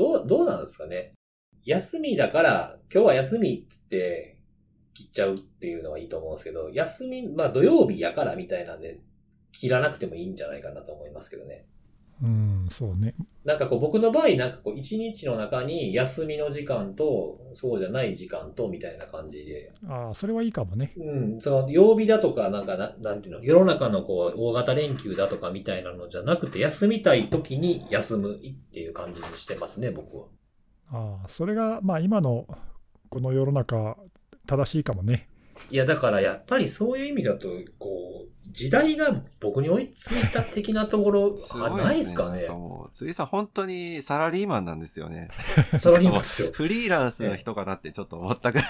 どう、どうなんですかね。休みだから、今日は休みっつって、切っちゃうっていうのはいいと思うんですけど、休み、まあ土曜日やからみたいなんで、切らなくてもいいんじゃないかなと思いますけどね。うん、そうね。なんかこう僕の場合なんかこう一日の中に休みの時間とそうじゃない時間とみたいな感じで、ああ、それはいいかもね。うん、その曜日だとかなんかな、なんていうの、世の中のこう大型連休だとかみたいなのじゃなくて休みたい時に休むっていう感じにしてますね、僕は。ああ、それが、まあ今のこの世の中、正しいかもね。いやだからやっぱりそういう意味だと、こう、時代が僕に追いついた的なところすごいあないですかね辻さん本当にサラリーマンなんですよね。それにますよ。フリーランスの人かなってちょっと思ったぐらい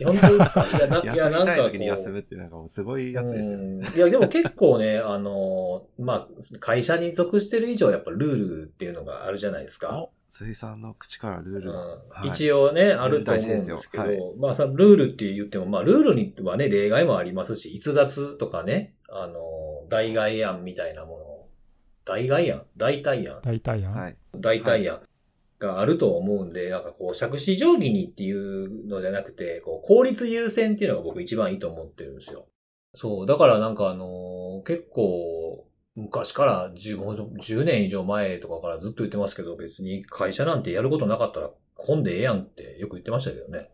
いや本当ですか？いや、なの。い 休やなんかこうみたい時に休むってなんかもうすごいやつですよ。うんいや、でも結構ね、あの、まあ、会社に属してる以上、やっぱルールっていうのがあるじゃないですか。お辻さんの口からルールはい一応ね、あると思うんですけど、はいまあさ、ルールって言っても、まあ、ルールにはね、例外もありますし、逸脱とかね、あの、代替案みたいなもの、代替案？代替案？大体やん。はい。代替案があると思うんで、なんかこう、借子定規にっていうのじゃなくて、こう、効率優先っていうのが僕一番いいと思ってるんですよ。そう、だからなんかあのー結構、昔から15、10年以上前とかからずっと言ってますけど、別に会社なんてやることなかったら混んでええやんってよく言ってましたけどね。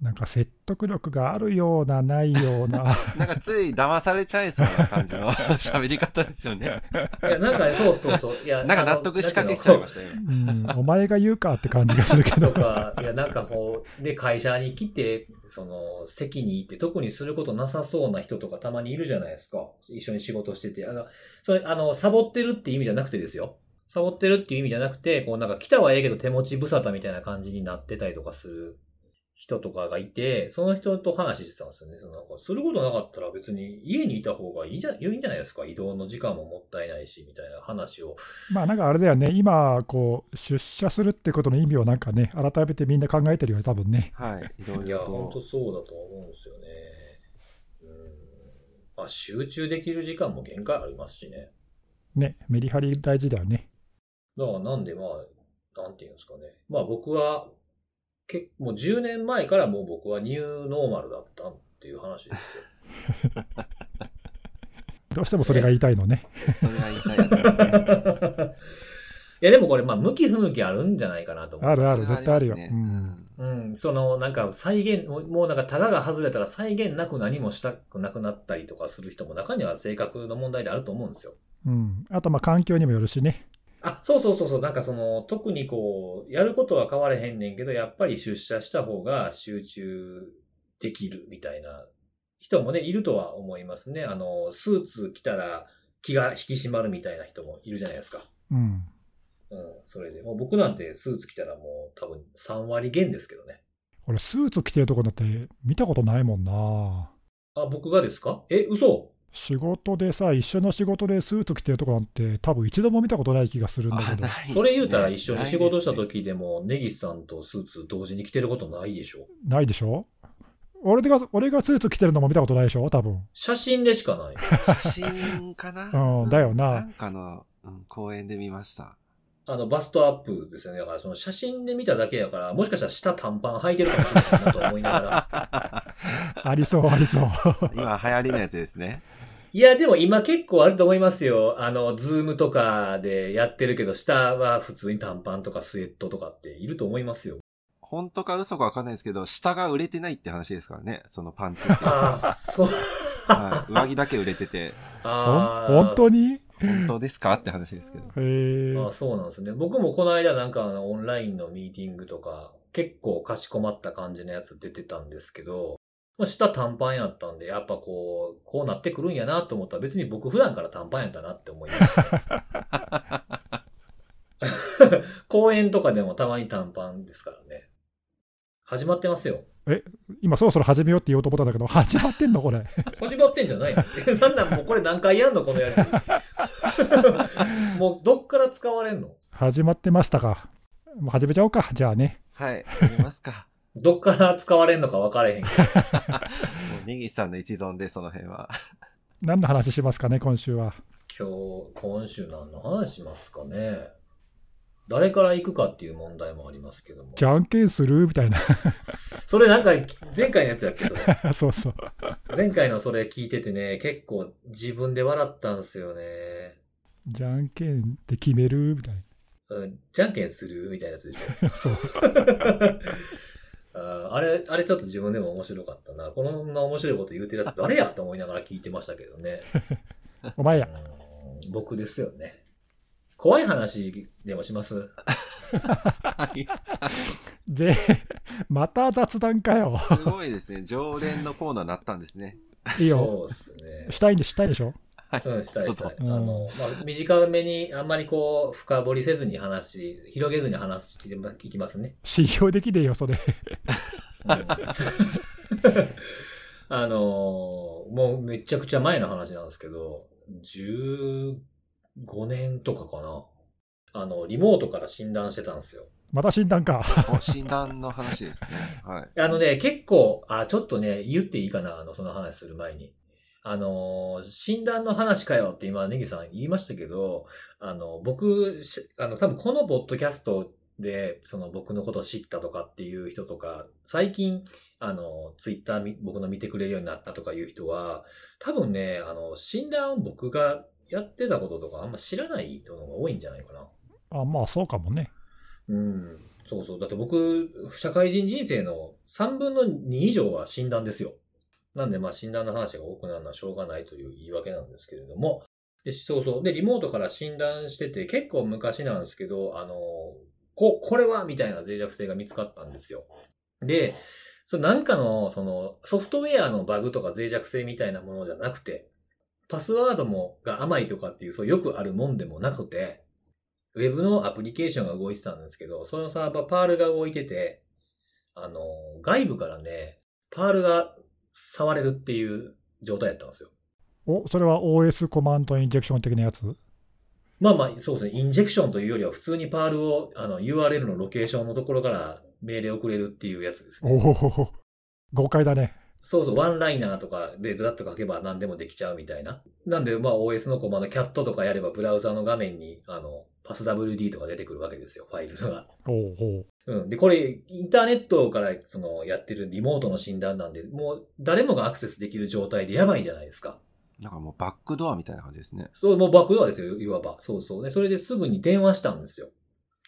なんか設得力があるような、ないような。なんかつい騙されちゃいそうな感じの 喋り方ですよね。いや、なんかね、そうそうそう。いや、なんか納得しかけちゃいましたよ。うん、お前が言うかって感じがするけど。とか、いや、なんかこう、で、会社に来て、その、席に行って特にすることなさそうな人とかたまにいるじゃないですか。一緒に仕事してて。あの、それ、あの、サボってるっていう意味じゃなくてですよ。サボってるっていう意味じゃなくて、こう、なんか来たはええけど手持ち無沙汰みたいな感じになってたりとかする人とかがいて、その人と話してたんですよね。そのなんかすることなかったら別に家にいた方がいいじゃ、いいんじゃないですか。移動の時間ももったいないし、みたいな話をまあなんかあれだよね、今、こう、出社するってことの意味をなんかね、改めてみんな考えてるよね、多分ね。はい。いろいや、本当と。そうだと思うんですよね。うん。まあ、集中できる時間も限界ありますしね。ね、メリハリ大事だよね。だからなんでまあ、なんていうんですかね。まあ僕は、けもう10年前からもう僕はニューノーマルだったっていう話ですよ。どうしてもそれが言いたいのね。それは言いたいやつですね。いやでもこれまあ向き不向きあるんじゃないかなと思います。あるある、絶対あるよ。うんうん、そのなんか再現、もうなんかタガが外れたら再現なく何もしたくなくなったりとかする人も中には性格の問題であると思うんですよ。うん、あと、まあ環境にもよるしね。あ、そうそうそうそう。なんかその、特にこう、やることは変われへんねんけど、やっぱり出社した方が集中できるみたいな人もね、いるとは思いますね。あの、スーツ着たら気が引き締まるみたいな人もいるじゃないですか。うん。うん、それで。もう僕なんてスーツ着たらもう多分3割減ですけどね。俺、スーツ着てるとこだって見たことないもんな。あ、僕がですか？え、嘘仕事でさ、一緒の仕事でスーツ着てるとこなんて、多分一度も見たことない気がするんだけど。ねそれ言うたら一緒に仕事した時でも、ネギスさんとスーツ同時に着てることないでしょ？ないでしょ？俺が俺がスーツ着てるのも見たことないでしょ？多分。写真でしかない。写真かな？うんだよななんかの、うん、公園で見ました。あの、バストアップですよね。だから、その写真で見ただけやから、もしかしたら下短パン履いてるかもしれないなと思いながら。ありそう、ありそう。今流行りのやつですね。いや、でも今結構あると思いますよ。あの、ズームとかでやってるけど、下は普通に短パンとかスウェットとかっていると思いますよ。本当か嘘かわかんないですけど、下が売れてないって話ですからね。そのパンツって。ああ、そう。はい、上着だけ売れてて、ほあん本当に？に本当ですかって話ですけど。へーあそうなんですね。僕もこの間なんかあのオンラインのミーティングとか、結構かしこまった感じのやつ出てたんですけど、まあ下短パンやったんで、やっぱこう、こうなってくるんやなと思ったら別に僕普段から短パンやったなって思います、公園とかでもたまに短パンですからね。始まってますよ。今そろそろ始めようって言おうと思ったんだけど、始まってんのこれ。始まってんじゃないの？え なんなんもうこれ何回やんの？このやり もうどっから使われんの？始まってましたか。もう始めちゃおうか。じゃあね。はい、やりますか。どっから使われんのか分かれへんけど。もう、ネギさんの一存で、その辺は。何の話しますかね、今週は。今日、今週何の話しますかね。誰から行くかっていう問題もありますけども。じゃんけんする？みたいな。それなんか、前回のやつやっけそれ。そうそう。前回のそれ聞いててね、結構自分で笑ったんですよね。じゃんけんで決める？みたいうんじゃんけんする？みたいなやつでしょ。な。そう。あれ、あれちょっと自分でも面白かったな。こんな面白いこと言うてるやつ誰やと思いながら聞いてましたけどね。お前や。うん僕ですよね。怖い話でもします？は い。で、また雑談かよ。すごいですね。常連のコーナーになったんですね。いいよ。そうですね。したいんで、したいでしょ？うん、したいしたい。あの、まあ、短めに、あんまりこう、深掘りせずに話し、広げずに話していきますね。信用できねえよ、それ。あのーもうめちゃくちゃ前の話なんですけど、15年とかかな。あの、リモートから診断してたんですよ。また診断か。お診断の話ですね。はい。あのね、結構、あ、ちょっとね、言っていいかな、あの、その話する前に。あのー、診断の話かよって今、ネギさん言いましたけど、あの、僕、しあの、多分このポッドキャストで、その僕のことを知ったとかっていう人とか、最近、あの、ツイッターみ僕の見てくれるようになったとかいう人は、多分ね、あの、診断を僕がやってたこととかあんま知らない人の方が多いんじゃないかな。あまあ、そうかもね。うん。そうそう。だって僕、社会人人生の3分の2以上は診断ですよ。なんでまあ診断の話が多くなるのはしょうがないという言い訳なんですけれども。で、そうそう。で、リモートから診断してて、結構昔なんですけど、あの、こ、これはみたいな脆弱性が見つかったんですよ。で、そなんかの、その、ソフトウェアのバグとか脆弱性みたいなものじゃなくて、パスワードも、が甘いとかっていう、そうよくあるもんでもなくて、ウェブのアプリケーションが動いてたんですけど、そのサーバーパールが動いてて、あの、外部からね、パールが触れるっていう状態だったんですよ。お、それは OS コマンドインジェクション的なやつ？まあまあ、そうですね。インジェクションというよりは普通にパールを、あの、URL のロケーションのところから命令を送れるっていうやつですね。おお、豪快だね。そうそう、ワンライナーとかでだっと書けば何でもできちゃうみたいな。なんで、まあ OS のコマンド、キャットとかやればブラウザの画面に、あの、パス WD とか出てくるわけですよ、ファイルが。おお、うん。で、これ、インターネットからそのやってるリモートの診断なんで、もう誰もがアクセスできる状態でやばいじゃないですか。なんかもうバックドアみたいな感じですね。そう、もうバックドアですよ、いわば。そうそう。で、それですぐに電話したんですよ。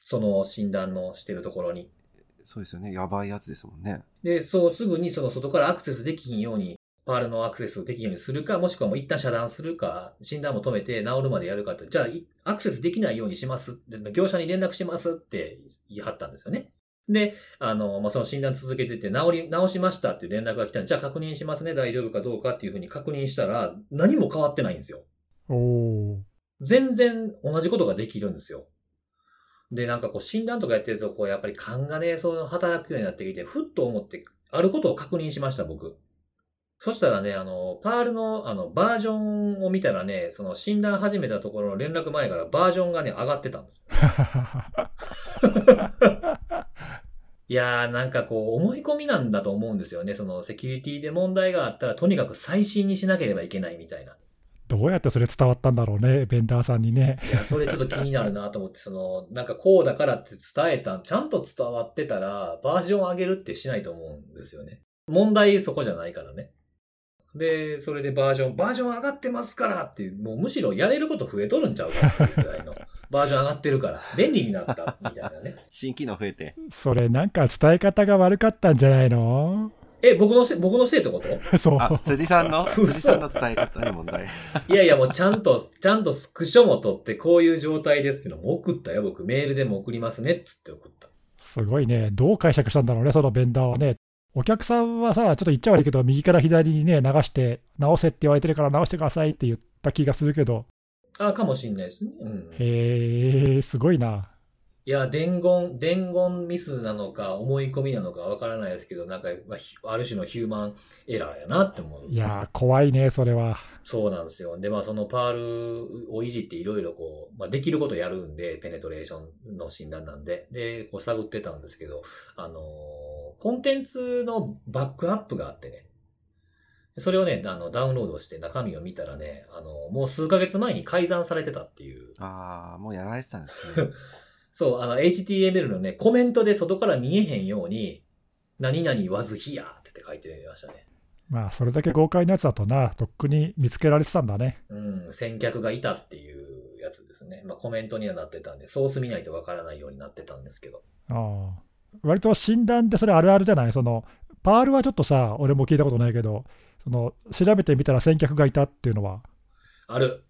その診断のしてるところに。そうですよね。やばいやつですもんね。で、そうすぐにその外からアクセスできひんように、パールのアクセスできひんようにするか、もしくはもう一旦遮断するか、診断も止めて治るまでやるかって、じゃあいアクセスできないようにしますって、業者に連絡しますって言い張ったんですよね。で、あの、まあ、その診断続けてて、治り、治しましたっていう連絡が来たんで、じゃあ確認しますね、大丈夫かどうかっていうふうに確認したら、何も変わってないんですよ。全然同じことができるんですよ。で、なんかこう診断とかやってると、こうやっぱり勘がね、その働くようになってきて、ふっと思って、あることを確認しました、僕。そしたらね、あの、パールの、あの、バージョンを見たらね、その診断始めたところの連絡前からバージョンがね、上がってたんです。いやー、なんかこう、思い込みなんだと思うんですよね。その、セキュリティで問題があったら、とにかく最新にしなければいけないみたいな。どうやってそれ伝わったんだろうね、ベンダーさんにね。いや、それちょっと気になるなと思って、その、なんかこうだからって伝えたん、ちゃんと伝わってたら、バージョン上げるってしないと思うんですよね。問題そこじゃないからね。で、それでバージョン、バージョン上がってますからっていう、もうむしろやれること増えとるんちゃうかっていうくらいの、バージョン上がってるから、便利になった、みたいなね。新機能増えて。それなんか伝え方が悪かったんじゃないの？え、僕のせ、僕のせいってこと？そう。あ、辻さんの、辻さんの伝え方に問題。いやいや、もうちゃんと、ちゃんとスクショも取って、こういう状態ですっていうのも送ったよ、僕。メールでも送りますね、っつって送った。すごいね。どう解釈したんだろうね、そのベンダーはね。お客さんはさ、ちょっと言っちゃ悪いけど、右から左にね、流して、直せって言われてるから直してくださいって言った気がするけど、あ、かもしんないですね。うん。へえ、すごいな。いや、伝言、伝言ミスなのか、思い込みなのかわからないですけど、なんか、まあひある種のヒューマンエラーやなって思う。いやー、怖いね、それは。そうなんですよ。で、まあ、そのパールをいじっていろいろこう、まあ、できることやるんで、ペネトレーションの診断なんで、で、こう探ってたんですけど、あのーコンテンツのバックアップがあってね、それをね、あの、ダウンロードして中身を見たらね、あの、もう数ヶ月前に改ざんされてたっていう。ああ、もうやられてたんですね。そう、あの、HTML のね、コメントで外から見えへんように、何々 was here って書いてましたね。まあ、それだけ豪快なやつだとな、とっくに見つけられてたんだね。うん、先客がいたっていうやつですね。まあコメントにはなってたんで、ソース見ないとわからないようになってたんですけど。ああ。割と診断ってそれあるあるじゃない？その、パールはちょっとさ、俺も聞いたことないけど、その調べてみたら先客がいたっていうのは、ある。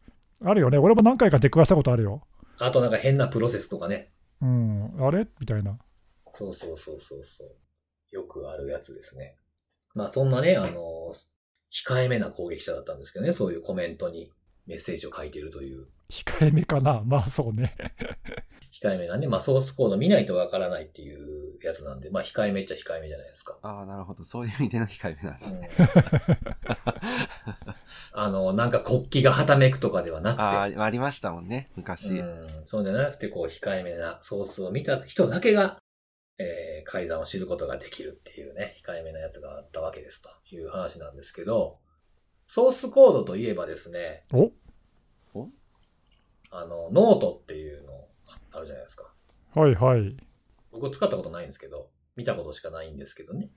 あるよね。俺も何回か出くわしたことあるよ。あとなんか変なプロセスとかね。うん、あれ？みたいな。そうそうそうそうそう。よくあるやつですね。まあそんなね、あの、控えめな攻撃者だったんですけどね、そういうコメントにメッセージを書いているという、控えめかな。まあそうね。控えめなね、まあソースコード見ないとわからないっていうやつなんで、まあ控えめっちゃ控えめじゃないですか。ああ、なるほど。そういう意味での控えめなんですね。うん あの、なんか国旗がはためくとかではなくて、ああ、ありましたもんね、昔。うん、そうじゃなくて、こう、控えめなソースを見た人だけが、えー、改ざんを知ることができるっていうね、控えめなやつがあったわけですという話なんですけど、ソースコードといえばですね、お？あの、ノートっていうのあるじゃないですか。はいはい。僕使ったことないんですけど、見たことしかないんですけどね。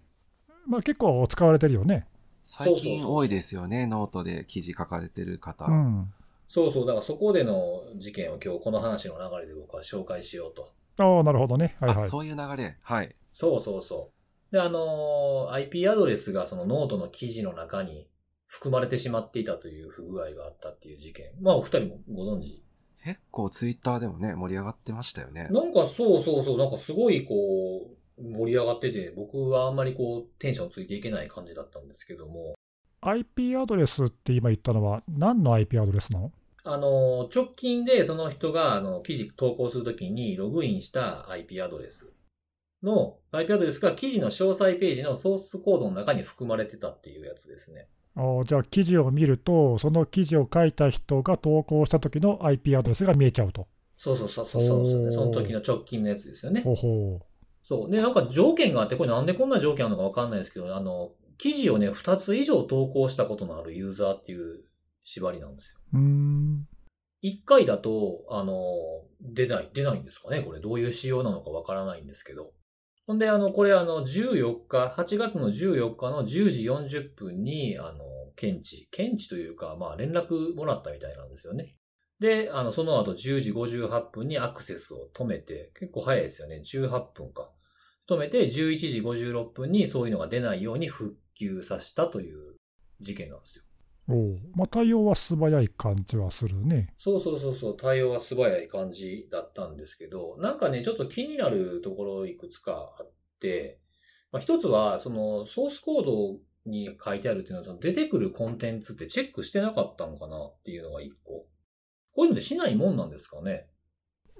まあ結構使われてるよね。最近多いですよね、ノートで記事書かれてる方。うん。そうそう、だからそこでの事件を今日この話の流れで僕は紹介しようと。ああ、なるほどね。はいはい。あそういう流れ。はい。そうそうそう。で、あのー IP アドレスがそのノートの記事の中に含まれてしまっていたという不具合があったっていう事件。まあ、お二人もご存知。結構ツイッターでもね、盛り上がってましたよね。なんかそうそうそう、なんかすごいこう、盛り上がってて、僕はあんまりこう、テンションついていけない感じだったんですけども、IP アドレスって今言ったのは何の IP アドレスなの？あの、直近でその人があの記事投稿するときにログインした IP アドレスの、IP アドレスが記事の詳細ページのソースコードの中に含まれてたっていうやつですね。じゃあ記事を見ると、その記事を書いた人が投稿した時の IP アドレスが見えちゃうと。そうそうそうそうそうね。その時の直近のやつですよね。ほほそう。で、なんか条件があって、これなんでこんな条件あるのかわかんないですけど、あの、記事をね、2つ以上投稿したことのあるユーザーっていう縛りなんですよ。う。ん。1回だと、あの、出ない、出ないんですかねこれどういう仕様なのかわからないんですけど。ほんで、あの、これあの、14日、8月の14日の10時40分に、あの、検知、検知というか、まあ、連絡もらったみたいなんですよね。で、あの、その後10時58分にアクセスを止めて、結構早いですよね。18分か。止めて、11時56分にそういうのが出ないように復旧させたという事件なんですよ。おうまあ、対応は素早い感じはするね。そうそうそうそう、対応は素早い感じだったんですけど、なんかね、ちょっと気になるところいくつかあって、まあ、一つは、その、ソースコードに書いてあるっていうのは、その出てくるコンテンツってチェックしてなかったのかなっていうのが一個。こういうのでしないもんなんですかね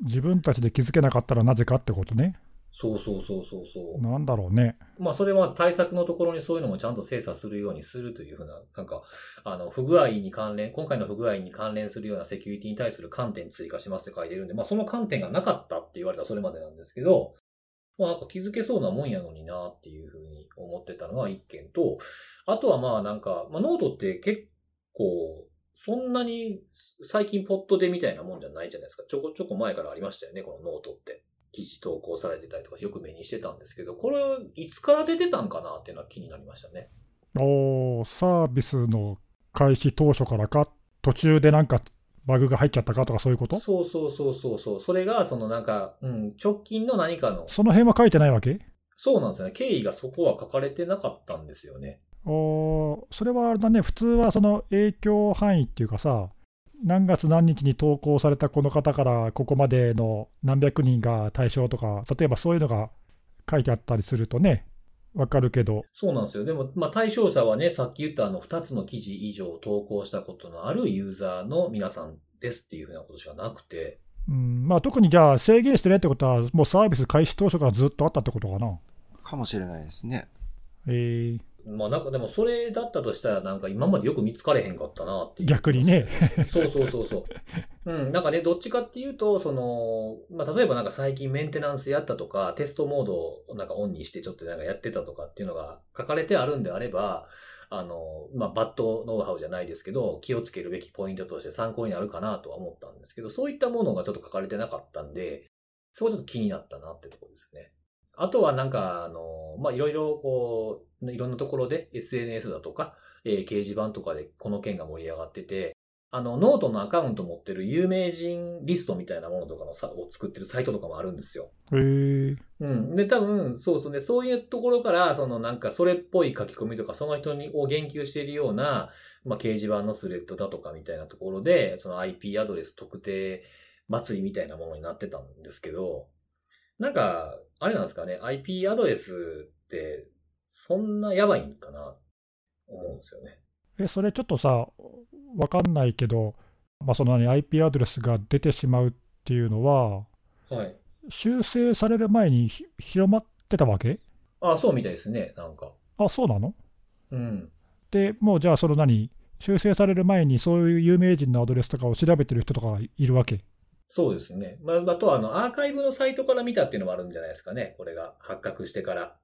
自分たちで気づけなかったらなぜかってことね。そうそうそうそうそう。なんだろうね。まあ、それは対策のところにそういうのもちゃんと精査するようにするというふうな、なんか、あの、不具合に関連、今回の不具合に関連するようなセキュリティに対する観点追加しますって書いてるんで、まあ、その観点がなかったって言われたらそれまでなんですけど、まあ、なんか気づけそうなもんやのになっていうふうに思ってたのが一件と、あとはまあなんか、まあ、ノートって結構、そんなに最近ポッと出みたいなもんじゃないじゃないですか。ちょこちょこ前からありましたよね、このノートって。記事投稿されてたりとかよく目にしてたんですけど、これいつから出てたんかなっていうのは気になりましたね。おーサービスの開始当初からか、途中でなんかバグが入っちゃったかとかそういうこと？そうそうそうそうそう。それが、そのなんか、うん、直近の何かの、その辺は書いてないわけ？そうなんですよね。経緯がそこは書かれてなかったんですよね。おーそれはあれだね、普通はその影響範囲っていうかさ、何月何日に投稿されたこの方からここまでの何百人が対象とか、例えばそういうのが書いてあったりするとね、わかるけど、そうなんですよ。でも、まあ、対象者はね、さっき言ったあの、2つの記事以上投稿したことのあるユーザーの皆さんですっていうふうなことしかなくて、うんまあ、特にじゃあ制限してねってことは、もうサービス開始当初からずっとあったってことかな。かもしれないですね。えーまあなんかでもそれだったとしたらなんか今までよく見つかれへんかったなっていう。逆にね。そうそうそうそう。うん。なんかね、どっちかっていうと、その、まあ例えばなんか最近メンテナンスやったとか、テストモードをなんかオンにしてちょっとなんかやってたとかっていうのが書かれてあるんであれば、あの、まあバッドノウハウじゃないですけど、気をつけるべきポイントとして参考になるかなとは思ったんですけど、そういったものがちょっと書かれてなかったんで、そこちょっと気になったなってところですね。あとはなんか、あの、まあ、いろいろこう、いろんなところで SNS だとか、えー掲示板とかでこの件が盛り上がってて、あの、ノートのアカウント持ってる有名人リストみたいなものとかのさを作ってるサイトとかもあるんですよ。へえ。うん。で、多分、そうそうね、そういうところから、そのなんか、それっぽい書き込みとか、その人にを言及しているような、まあ、掲示板のスレッドだとかみたいなところで、その IP アドレス特定祭りみたいなものになってたんですけど、なんか、あれなんですかね、IP アドレスって、そんなやばいんかな、思うんですよね。え、それちょっとさ、わかんないけど、まあ、その何 IP アドレスが出てしまうっていうのは、はい。修正される前にひ広まってたわけ？あ、そうみたいですね、なんか。あ、そうなの？うん。でもうじゃあ、その何、修正される前にそういう有名人のアドレスとかを調べてる人とかいるわけ？そうですね。まあ、あとは、あの、アーカイブのサイトから見たっていうのもあるんじゃないですかね。これが発覚してから。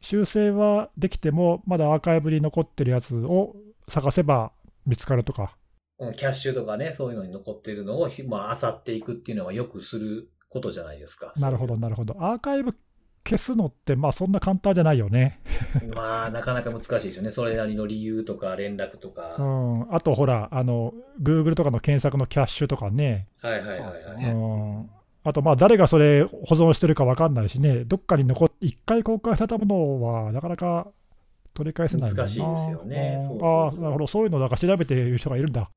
修正はできても、まだアーカイブに残ってるやつを探せば見つかるとか。うんキャッシュとかね、そういうのに残っているのをひ、まあ、漁っていくっていうのはよくすることじゃないですか。なるほど、なるほど。アーカイブ消すのって、まあそんな簡単じゃないよね。まあ、なかなか難しいですよね。それなりの理由とか連絡とうか。ん。あとほら、あの、Google とかの検索のキャッシュとかね。はいはいはい、そうですはい。うねん。あと、まあ誰がそれ保存してるか分かんないしね、どっかに残っ一回公開されたものはなかなか取り返せない難しいですよねうんそうそうそうああ、なるほど。そういうのだから調べてる人がいるんだ。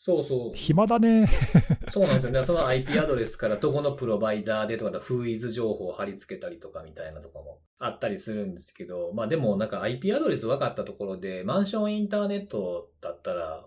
そうそう。暇だね。そうなんですよね。その IP アドレスからどこのプロバイダーでとか、フーイズ情報を貼り付けたりとかみたいなとかもあったりするんですけど、まあでもなんか IP アドレス分かったところで、マンションインターネットだったら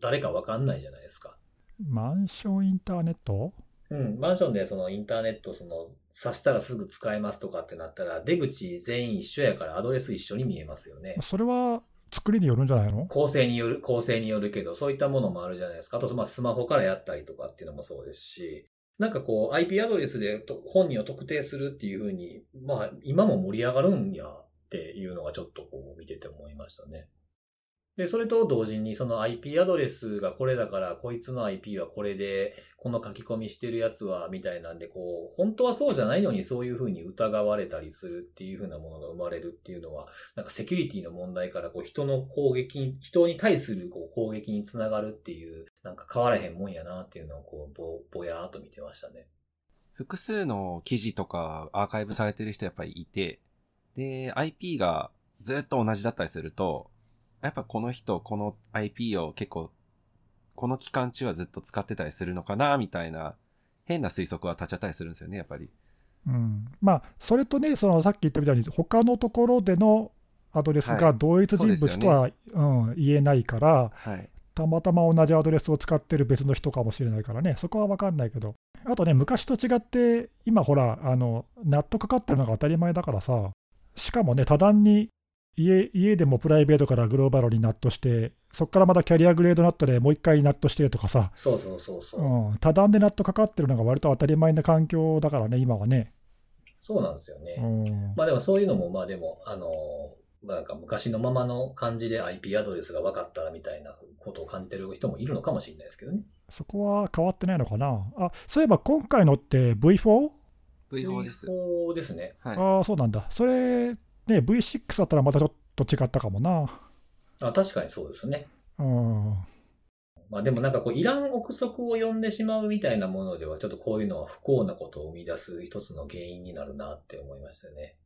誰か分かんないじゃないですか。マンションインターネット？うん、マンションでそのインターネットその挿したらすぐ使えますとかってなったら、出口全員一緒やからアドレス一緒に見えますよね。それは作りによるんじゃないの？構成による、構成によるけど、そういったものもあるじゃないですか。あと、まあ、スマホからやったりとかっていうのもそうですし、なんかこう、IP アドレスで本人を特定するっていうふうに、まあ、今も盛り上がるんやっていうのがちょっとこう、見てて思いましたね。で、それと同時に、その IP アドレスがこれだから、こいつの IP はこれで、この書き込みしてるやつは、みたいなんで、こう、本当はそうじゃないのに、そういうふうに疑われたりするっていうふうなものが生まれるっていうのは、なんかセキュリティの問題からこう人の攻撃、人に対するこう攻撃につながるっていう、なんか変わらへんもんやなっていうのをこうぼ、ぼやーっと見てましたね。複数の記事とかアーカイブされてる人やっぱりいて、で、IP がずっと同じだったりすると、やっぱこの人、この IP を結構、この期間中はずっと使ってたりするのかな、みたいな、変な推測は立っちゃったりするんですよね、やっぱり。うん、まあ、それとね、そのさっき言ったみたいに、他のところでのアドレスはいが同一人物とは、うん、言えないから、はい。たまたま同じアドレスを使ってる別の人かもしれないからね、そこは分かんないけど、あとね、昔と違って、今ほら、あのナットかかってるのが当たり前だからさ、しかもね、多段に家家でもプライベートからグローバルにナットして、そこからまたキャリアグレードナットでもう一回ナットしてとかさ、そうそうそうそう。うん、多段でナットかかってるのが割と当たり前な環境だからね、今はね。そうなんですよね。うんまあでもそういうのも、まあでも、あのー、まあなんか昔のままの感じで IP アドレスが分かったらみたいなことを感じてる人もいるのかもしれないですけどね。そこは変わってないのかな。あそういえば今回のって V4? V4 です。そうですね。はい。ああ、そうなんだ。それ、ね、V6 だったらまたちょっと違ったかもな。あ確かにそうですね。うん。まあでもなんかこう、いらん憶測を呼んでしまうみたいなものでは、ちょっとこういうのは不幸なことを生み出す一つの原因になるなって思いましたよね。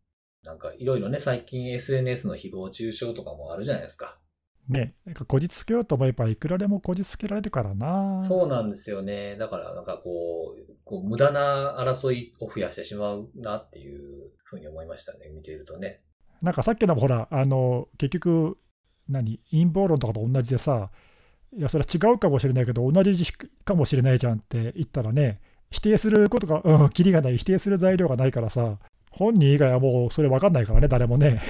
なんかいろいろね、最近 SNS の誹謗中傷とかもあるじゃないですか。ね、なんかこじつけようと思えばいくらでもこじつけられるからな。そうなんですよね。だからなんかこう、こう無駄な争いを増やしてしまうなっていうふうに思いましたね。見ているとね。なんかさっきのもほら、あの、結局、何、陰謀論とかと同じでさ、いや、それは違うかもしれないけど、同じかもしれないじゃんって言ったらね、否定することが、うん、キリがない、否定する材料がないからさ、本人以外はもうそれ分かんないからね、誰もね。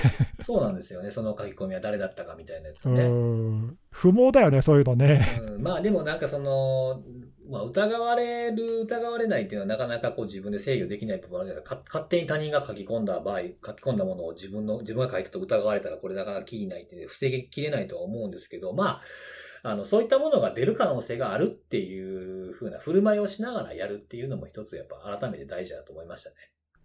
そうなんですよね。その書き込みは誰だったかみたいなやつうね。ん、不毛だよね、そういうのね。うん、まあでもなんかその、まあ、疑われる、疑われないっていうのはなかなかこう自分で制御できない部分あるじゃないですか。か勝手に他人が書き込んだ場合、書き込んだものを自分の、自分が書いたと疑われたらこれなかなか切りないって、ね、防ぎきれないとは思うんですけど、まあ、あの、そういったものが出る可能性があるっていう風な振る舞いをしながらやるっていうのも一つやっぱ改めて大事だと思いましたね。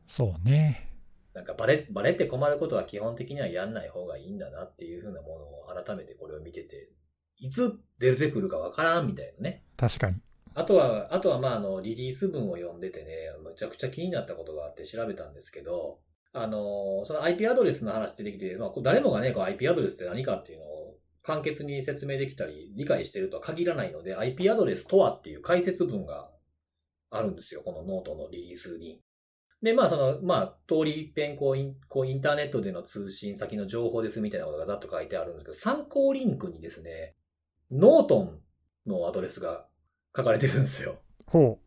そうね。なんかバレ、バレって困ることは基本的にはやんない方がいいんだなっていう風なものを改めてこれを見てて、いつ出てくるかわからんみたいなね。確かに。あとは、あとはまあ、あの、リリース文を読んでてね、むちゃくちゃ気になったことがあって調べたんですけど、あの、その IP アドレスの話出てきて、まあ、誰もがね、こう IP アドレスって何かっていうのを簡潔に説明できたり、理解してるとは限らないので、IP アドレスとはっていう解説文があるんですよ、このノートのリリースに。で、まあ、その、まあ、通り一遍、こうイン、こう、インターネットでの通信先の情報ですみたいなことがざっと書いてあるんですけど、参考リンクにですね、ノートンのアドレスが書かれてるんですよ。ほ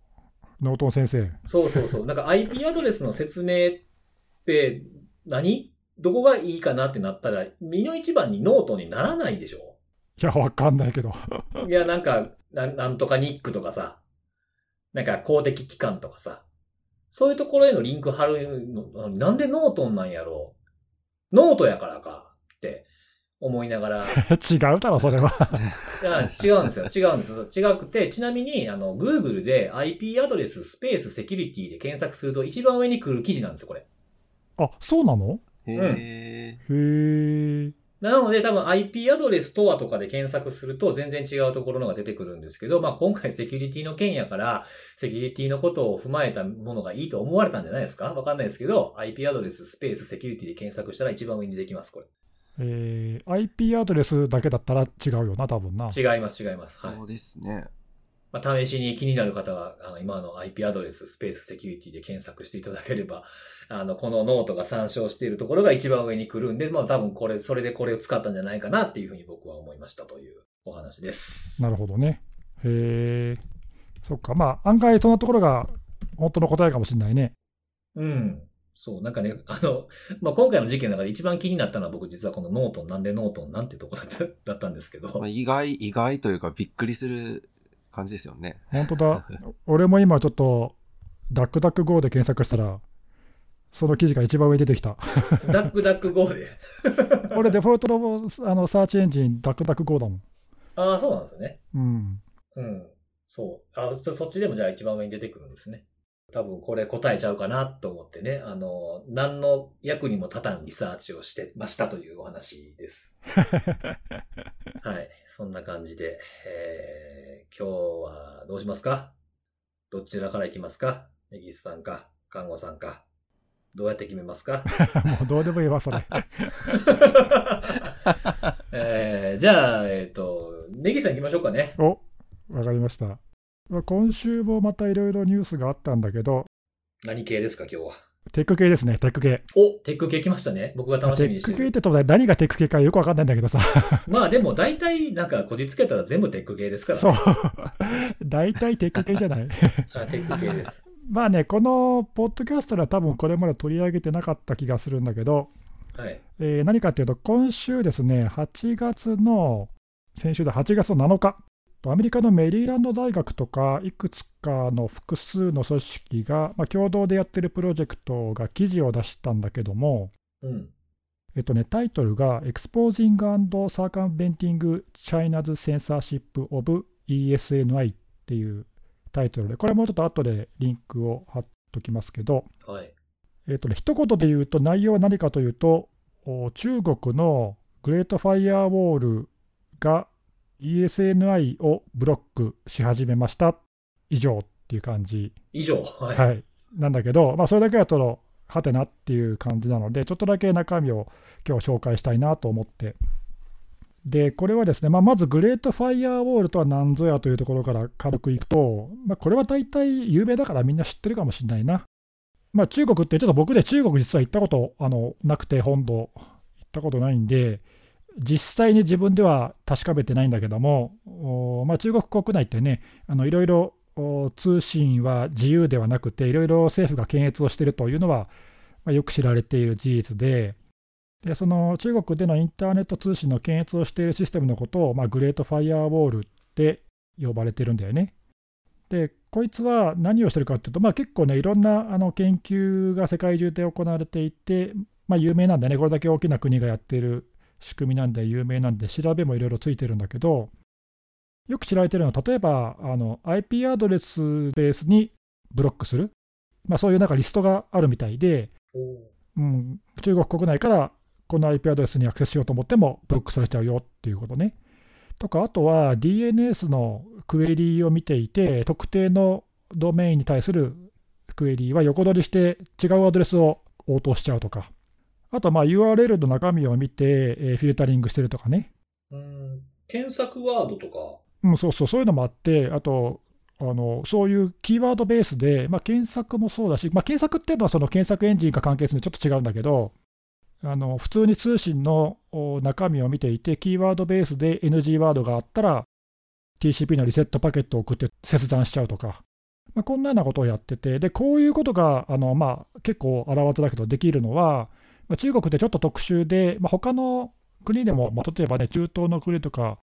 う。ノートン先生。そうそうそう。なんか IP アドレスの説明って何？どこがいいかなってなったら、いの一番にノートンにならないでしょいや、わかんないけど。いや、なんかな、なんとかニックとかさ、なんか公的機関とかさ、そういうところへのリンク貼るの、なんでノートンなんやろう？ノートやからかって思いながら。違うだろ、それは。違うんですよ。違うんですよ。違くて、ちなみに、あの、Google で IP アドレススペースセキュリティで検索すると一番上に来る記事なんですよ、これ。あ、そうなの？へえ、うん。へえ。なので多分 IP アドレスとはとかで検索すると全然違うところのが出てくるんですけど、まあ今回セキュリティの件やから、セキュリティのことを踏まえたものがいいと思われたんじゃないですか？わかんないですけど、IP アドレススペースセキュリティで検索したら一番上に出てきます、これ。えー、IP アドレスだけだったら違うよな、多分な。違います、違います。そうですね。まあ、試しに気になる方は、あの、今の IP アドレス、スペース、セキュリティで検索していただければ、あの、このノートが参照しているところが一番上に来るんで、まあ、多分これ、それでこれを使ったんじゃないかなっていうふうに僕は思いましたというお話です。なるほどね。へえ。そっか。まあ、案外そのところが本当の答えかもしれないね。うん。そう、なんかね、あの、まあ、今回の事件の中で一番気になったのは僕実はこのノートン、なんでノートンなんてとこだっただったんですけど。まあ、意外、意外というかびっくりする感じですよね。本当だ。俺も今ちょっと、ダックダック GO で検索したら、その記事が一番上に出てきた。ダックダック GO で 俺、デフォルトのあのサーチエンジン、ダックダック GO だもん。ああ、そうなんですね。うん。うん。そう。あそっちでもじゃあ一番上に出てくるんですね。多分これ答えちゃうかなと思ってね、あの、何の役にも立たんリサーチをしてましたというお話です。はい。そんな感じで、えー、今日はどうしますか？どちらから行きますか？ネギスさんか、看護さんか？どうやって決めますか？もうどうでもいいわ、それ。えー、じゃあ、えっ、ー、と、ネギさん行きましょうかね。お、わかりました。今週もまたいろいろニュースがあったんだけど、何系ですか、今日は？テック系ですね、テック系。おテック系来ましたね。僕が楽しみにしてる。テック系ってと何がテック系かよくわかんないんだけどさ。まあでも大体なんかこじつけたら全部テック系ですから、ね、そう。大体テック系じゃない？あ。テック系です。まあね、このポッドキャストでは多分これまで取り上げてなかった気がするんだけど、はいえー、何かっていうと、今週ですね、8月の、先週で8月の7日、アメリカのメリーランド大学とか、いくつかの複数の組織が、まあ、共同でやってるプロジェクトが記事を出したんだけども、うん。えっとね、タイトルが Exposing and Circumventing China's Censorship of ESNI っていうタイトルで、これもちょっと後でリンクを貼っときますけど、はい。えっとね、一言で言うと内容は何かというと、中国のグレートファイアウォールが ESNI をブロックし始めました以上っていう感じ。以上、はい、はい、なんだけど、まあ、それだけだと、はてなっていう感じなので、ちょっとだけ中身を今日紹介したいなと思って。で、これはですね、まあ、まずグレートファイアーウォールとは何ぞやというところから軽くいくと、まあ、これは大体有名だからみんな知ってるかもしれないな。まあ、中国ってちょっと僕で中国実は行ったことあのなくて本土行ったことないんで、実際に自分では確かめてないんだけども、まあ、中国国内ってね、いろいろ通信は自由ではなくて、いろいろ政府が検閲をしているというのは、まあ、よく知られている事実で、でその中国でのインターネット通信の検閲をしているシステムのことを、まあ、グレートファイアウォールって呼ばれてるんだよね。で、こいつは何をしてるかっていうと、まあ、結構ね、いろんなあの研究が世界中で行われていて、まあ、有名なんでね、これだけ大きな国がやっている仕組みなんで有名なんで、調べもいろいろついてるんだけど、よく知られてるのは、例えばあの IP アドレスベースにブロックする、まあ、そういうなんかリストがあるみたいで、うん、中国国内からこの IP アドレスにアクセスしようと思ってもブロックされちゃうよっていうことね。とか、あとは DNS のクエリを見ていて、特定のドメインに対するクエリは横取りして違うアドレスを応答しちゃうとか、あとまあ URL の中身を見て、えフィルタリングしてるとかね。うん検索ワードとか。うん、そうそう、そういうのもあって、あと、あのそういうキーワードベースで、まあ、検索もそうだし、まあ、検索っていうのはその検索エンジンが関係するのでちょっと違うんだけど、あの普通に通信の中身を見ていて、キーワードベースで NG ワードがあったら、TCP のリセットパケットを送って切断しちゃうとか、まあ、こんなようなことをやってて、でこういうことがあの、まあ、結構荒技だけどできるのは、まあ、中国ってちょっと特殊で、まあ、他の国でも、まあ、例えばね、中東の国とか、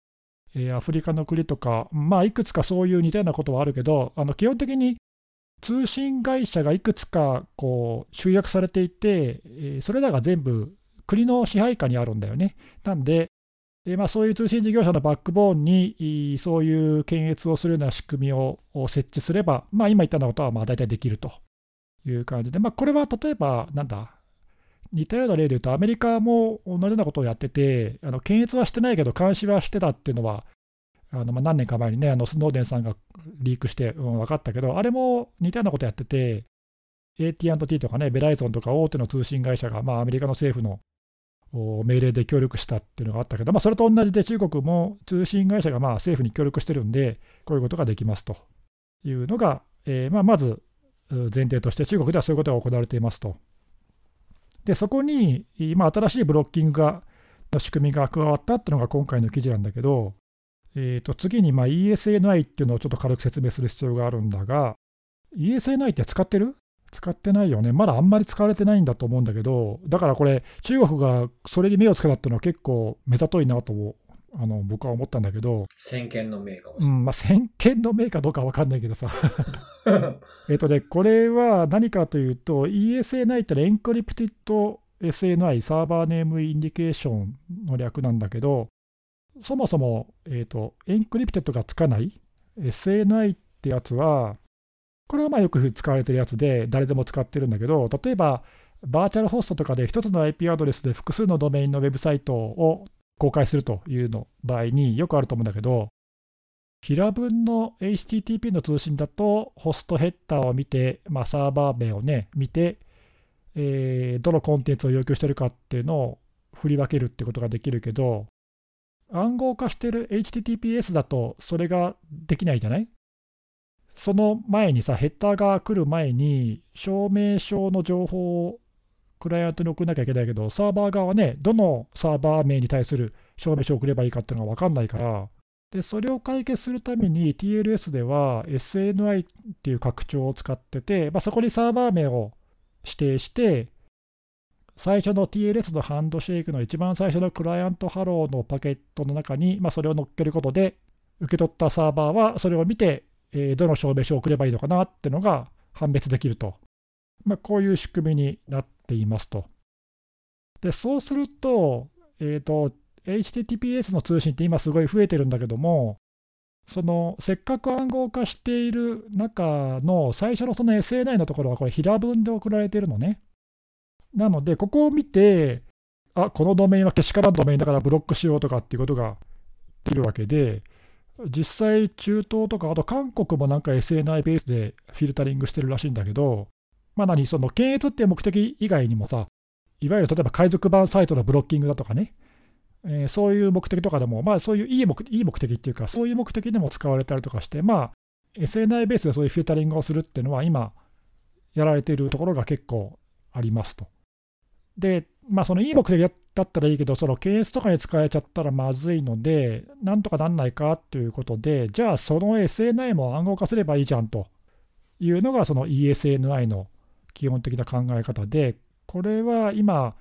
えー、アフリカの国とか、まあ、いくつかそういう似たようなことはあるけど、あの基本的に通信会社がいくつかこう集約されていて、えー、それらが全部国の支配下にあるんだよね。なんで、えー、まあ、そういう通信事業者のバックボーンにそういう検閲をするような仕組みを設置すれば、まあ、今言ったようなことはまあ大体できるという感じで、まあ、これは例えば、なんだ、似たような例で言うと、アメリカも同じようなことをやってて、あの検閲はしてないけど、監視はしてたっていうのは、あのまあ何年か前にね、あのスノーデンさんがリークして、うん、分かったけど、あれも似たようなことやってて、AT&T とかね、ベライゾンとか大手の通信会社が、まあ、アメリカの政府の命令で協力したっていうのがあったけど、まあ、それと同じで中国も通信会社がまあ政府に協力してるんで、こういうことができますというのが、えー、まあまず前提として、中国ではそういうことが行われていますと。で、そこに今、新しいブロッキングがの仕組みが加わったっていうのが今回の記事なんだけど、えー、と次にま ESNI っていうのをちょっと軽く説明する必要があるんだが、ESNI って使ってる？使ってないよね。まだあんまり使われてないんだと思うんだけど、だからこれ、中国がそれに目をつけたっていうのは結構目ざといなとあの僕は思ったんだけど、先見の明かもしれない。うん、まあ、先見の明かどうかわかんないけどさ。えっとね、これは何かというと、ESNI ってエンクリプティッド SNI、サーバーネームインディケーションの略なんだけど、そもそも、えーと、 Encrypted がつかない SNI ってやつは、これはまあよく使われてるやつで、誰でも使ってるんだけど、例えば、バーチャルホストとかで1つの IP アドレスで複数のドメインのウェブサイトを公開するというの場合によくあると思うんだけど、平文の HTTP の通信だと、ホストヘッダーを見て、まあ、サーバー名をね、見て、えー、どのコンテンツを要求してるかっていうのを振り分けるってことができるけど、暗号化してる HTTPS だとそれができないじゃない？その前にさ、ヘッダーが来る前に、証明書の情報をクライアントに送らなきゃいけないけど、サーバー側はね、どのサーバー名に対する証明書を送ればいいかっていうのが分かんないから、でそれを解決するために TLS では SNI っていう拡張を使ってて、まあ、そこにサーバー名を指定して、最初の TLS のハンドシェイクの一番最初のクライアントハローのパケットの中に、まあ、それを乗っけることで、受け取ったサーバーはそれを見て、えー、どの証明書を送ればいいのかなっていうのが判別できると。まあ、こういう仕組みになっていますと。で、そうすると、えっ、ー、と、HTTPS の通信って今すごい増えてるんだけども、そのせっかく暗号化している中の最初のその SNI のところはこれ平文で送られてるのね。なので、ここを見て、あこのドメインはけしからんドメインだからブロックしようとかっていうことができるわけで、実際、中東とか、あと韓国もなんか SNI ベースでフィルタリングしてるらしいんだけど、まあ何、その検閲っていう目的以外にもさ、いわゆる例えば海賊版サイトのブロッキングだとかね、えー、そういう目的とかでも、まあそういういい目いい目的っていうか、そういう目的でも使われたりとかして、まあ SNI ベースでそういうフィルタリングをするっていうのは今やられているところが結構ありますと。で、まあそのいい目的だったらいいけど、その検閲とかに使えちゃったらまずいので、なんとかなんないかということで、じゃあその SNI も暗号化すればいいじゃんというのがその ESNI の基本的な考え方で、これは今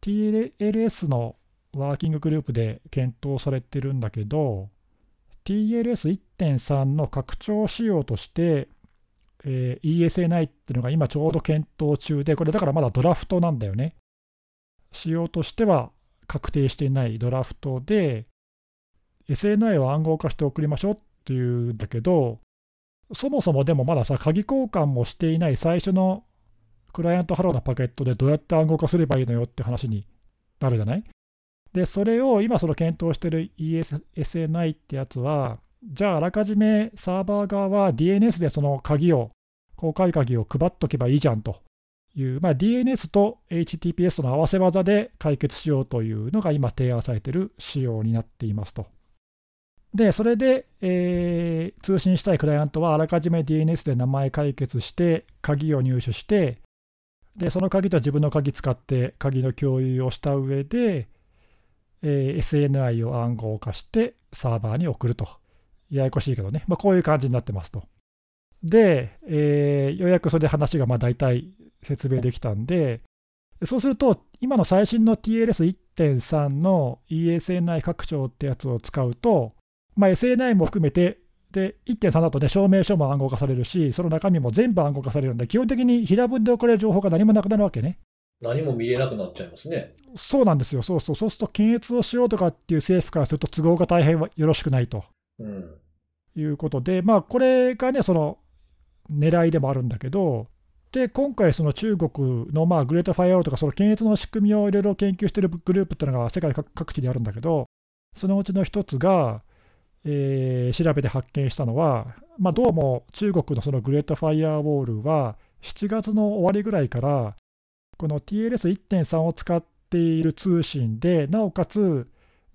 TLS のワーキンググループで検討されてるんだけど、TLS1.3 の拡張仕様として、えー ESA9 っていうのが今ちょうど検討中で、これだからまだドラフトなんだよね。仕様としては確定していないドラフトで、SNI を暗号化して送りましょうっていうんだけど、そもそもでもまださ、鍵交換もしていない最初のクライアントハローのパケットでどうやって暗号化すればいいのよって話になるじゃない？で、それを今その検討している ESSNI ってやつは、じゃああらかじめサーバー側は DNS でその鍵を、公開鍵を配っとけばいいじゃんという、まあ、DNS と HTTPS との合わせ技で解決しようというのが今提案されている仕様になっていますと。で、それで、えー通信したいクライアントはあらかじめ DNS で名前解決して、鍵を入手して、で、その鍵と自分の鍵使って鍵の共有をした上で、えー SNI を暗号化してサーバーに送ると。ややこしいけどね。まあ、こういう感じになってますと。で、えーようやくそれで話がまあ大体説明できたんで、そうすると、今の最新の TLS1.3 の ESNI 拡張ってやつを使うと、まあ、SNI も含めて、で1.3だとね、証明書も暗号化されるし、その中身も全部暗号化されるんで、基本的に平文で送れる情報が何もなくなるわけね。何も見れなくなっちゃいますね。そうなんですよ、そうそう、そうすると検閲をしようとかっていう政府からすると都合が大変よろしくないとうん。いうことで、まあ、これがね、その狙いでもあるんだけど、で今回、その中国のまあ Great Firewall とか、その検閲の仕組みをいろいろ研究しているグループっていうのが世界各各地にあるんだけど、そのうちの一つが、えー調べて発見したのは、まあ、どうも中国のその Great Firewall は、7月の終わりぐらいから、この TLS1.3 を使っている通信で、なおかつ、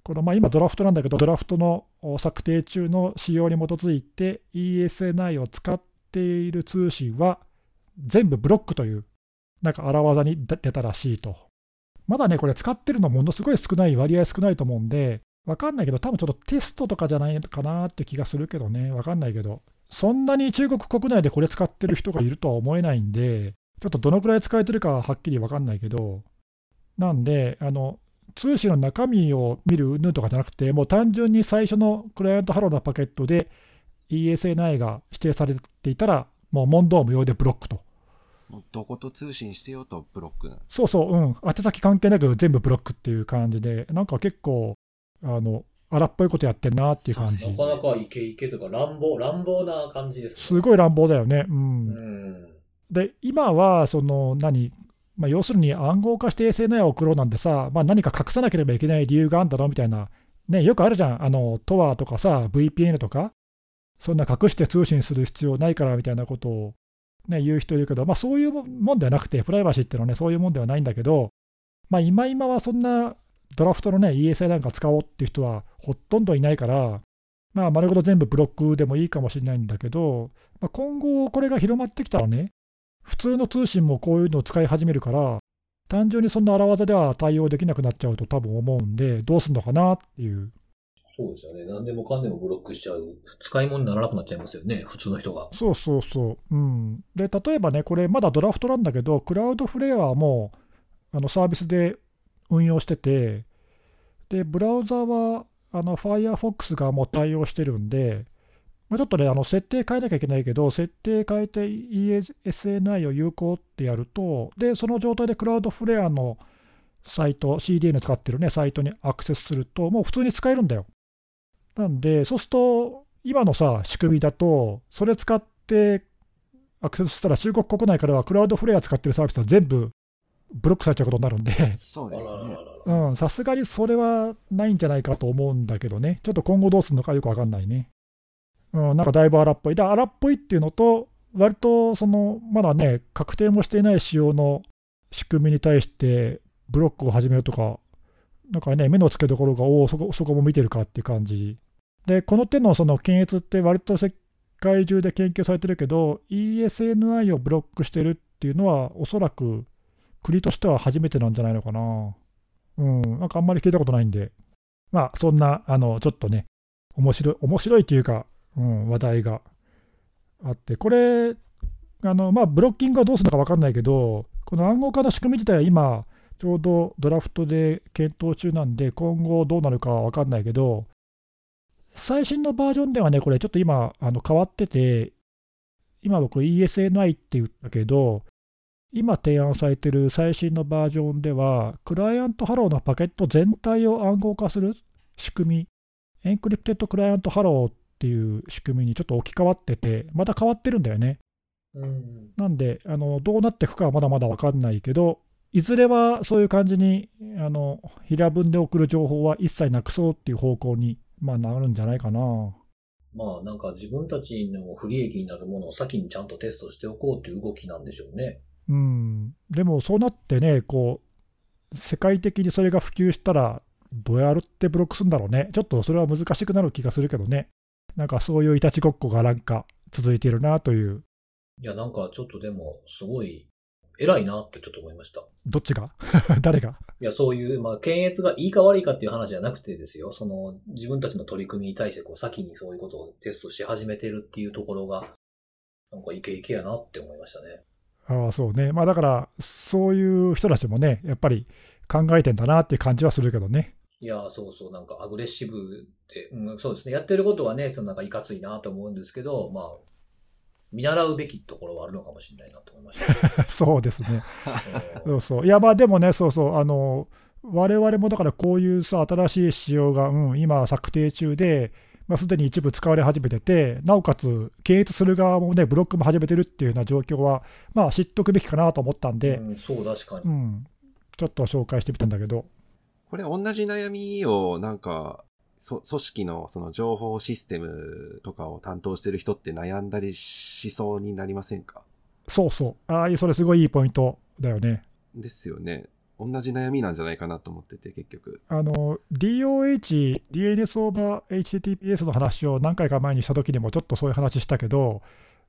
このまあ今、ドラフトなんだけど、ドラフトの策定中の仕様に基づいて ESNI を使っている通信は全部ブロックという、なんか荒技に出たらしいと。まだね、これ使ってるのものすごい少ない、割合少ないと思うんで、わかんないけど、多分ちょっとテストとかじゃないかなって気がするけどね、わかんないけど、そんなに中国国内でこれ使ってる人がいるとは思えないんで、ちょっとどのくらい使えてるかははっきりわかんないけど、なんで、あの、通信の中身を見る云々とかじゃなくて、もう単純に最初のクライアントハローのパケットで ESNI が指定されていたら、もう問答無用でブロックと。もうどこと通信してようとブロック。なのそうそう、うん、宛先関係なく全部ブロックっていう感じで、なんか結構、あの、荒っぽいことやってんなっていう感じ。なかなかイケイケとか乱暴、乱暴な感じですね。すごい乱暴だよね。うん。うん。で、今は、その、何、まあ、要するに暗号化して SNI を送ろうなんてさ、まあ、何か隠さなければいけない理由があるんだろうみたいな、ね、よくあるじゃん、あの、トアとかさ、VPN とか、そんな隠して通信する必要ないからみたいなことを、ね、言う人いるけど、まあ、そういうもんではなくて、プライバシーっていうのはね、そういうもんではないんだけど、まあ、今今はそんなドラフトのね、ESI なんか使おうっていう人はほとんどいないから、まあ、丸ごと全部ブロックでもいいかもしれないんだけど、まあ、今後これが広まってきたらね、普通の通信もこういうのを使い始めるから、単純にそんな荒技では対応できなくなっちゃうと多分思うんで、どうすんのかなっていう。そうですよね。何でもかんでもブロックしちゃう。使い物にならなくなっちゃいますよね。普通の人が。そうそうそう。うん。で、例えばね、これまだドラフトなんだけど、クラウドフレアもあのサービスで運用してて、で、ブラウザはあの Firefox がもう対応してるんで、ま、ちょっとね、あの設定変えなきゃいけないけど、設定変えて ESNI を有効ってやると、で、その状態でクラウドフレアのサイト、CDN 使ってるね、サイトにアクセスすると、もう普通に使えるんだよ。なんで、そうすると、今のさ、仕組みだと、それ使ってアクセスしたら、中国国内からはクラウドフレア使ってるサービスは全部ブロックされちゃうことになるんで、そうですね。うん、さすがにそれはないんじゃないかと思うんだけどね、ちょっと今後どうするのかよくわかんないね。うん、なんかだいぶ荒っぽい。だ荒っぽいっていうのと、割とそのまだね、確定もしていない仕様の仕組みに対してブロックを始めるとか、なんかね、目の付けどころが、おお、そこそこも見てるかっていう感じ。で、この手のその検閲って割と世界中で研究されてるけど、ESNI をブロックしてるっていうのは、おそらく国としては初めてなんじゃないのかな。うん、なんかあんまり聞いたことないんで、まあ、そんな、あの、ちょっとね、面白い、面白いっていうか、うん、話題があって、これ、あの、まあ、ブロッキングはどうするのか分かんないけど、この暗号化の仕組み自体は今、ちょうどドラフトで検討中なんで、今後どうなるかは分かんないけど、最新のバージョンではね、これちょっと今、あの変わってて、今僕 ESNI って言ったけど、今提案されてる最新のバージョンでは、 Client Hello のパケット全体を暗号化する仕組み、 Encrypted Client Hello っていう仕組みにちょっと置き換わってて、また変わってるんだよね。うん。なんで、あのどうなっていくかはまだまだ分かんないけど、いずれはそういう感じに、あの平文で送る情報は一切なくそうっていう方向に、まあ、なるんじゃないかな。まあなんか自分たちの不利益になるものを先にちゃんとテストしておこうという動きなんでしょうね。うん、でもそうなってね、こう、世界的にそれが普及したら、どうやるってブロックするんだろうね。ちょっとそれは難しくなる気がするけどね。なんかそういういたちごっこがなんか続いているなという、いやなんかちょっとでもすごい偉いなってちょっと思いました。どっちが？誰が？いや、そういう、まあ、検閲がいいか悪いかっていう話じゃなくてですよ。その、自分たちの取り組みに対して、こう、先にそういうことをテストし始めてるっていうところが、なんかイケイケやなって思いましたね。ああ、そうね。まあだから、そういう人たちもね、やっぱり考えてんだなっていう感じはするけどね。いや、そうそう、なんかアグレッシブで、うん、そうですね。やってることはね、そのなんかいかついなと思うんですけど、まあ、見習うべきところはあるのかもしれないなと思いました。そうですね。うんそうそう。いや、まあでもね、そうそう、あの、我々もだからこういうさ、新しい仕様が、うん、今策定中で、まあ、すでに一部使われ始めてて、なおかつ、検閲する側もね、ブロックも始めてるっていうような状況は、まあ知っとくべきかなと思ったんで、うん、そう、確かに。うん、ちょっと紹介してみたんだけど、これ同じ悩みをなんか、そ組織のその情報システムとかを担当してる人って悩んだりしそうになりませんか？そうそう、ああいう、それすごいいいポイントだよね。ですよね。同じ悩みなんじゃないかなと思ってて、結局。あの DOH、DNS オーバー HTTPS の話を何回か前にした時にもちょっとそういう話したけど、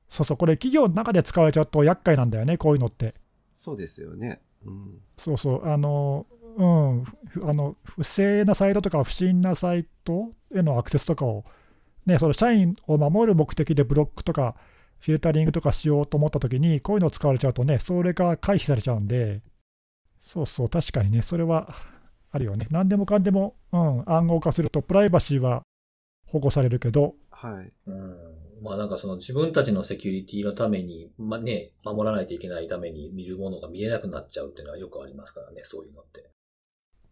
そうそう、これ企業の中で使われちゃうと厄介なんだよね、こういうのって。そうですよね。うん。そうそう、あの、うん、ふあの不正なサイトとか不審なサイトへのアクセスとかを、ね、その社員を守る目的でブロックとかフィルタリングとかしようと思ったときに、こういうのを使われちゃうとね、それが回避されちゃうんで、そうそう、確かにね、それはあるよね。何でもかんでも、うん、暗号化するとプライバシーは保護されるけど、はい。うん。まあなんかその自分たちのセキュリティのために、まあね、守らないといけないために見るものが見えなくなっちゃうっていうのはよくありますからね、そういうのって。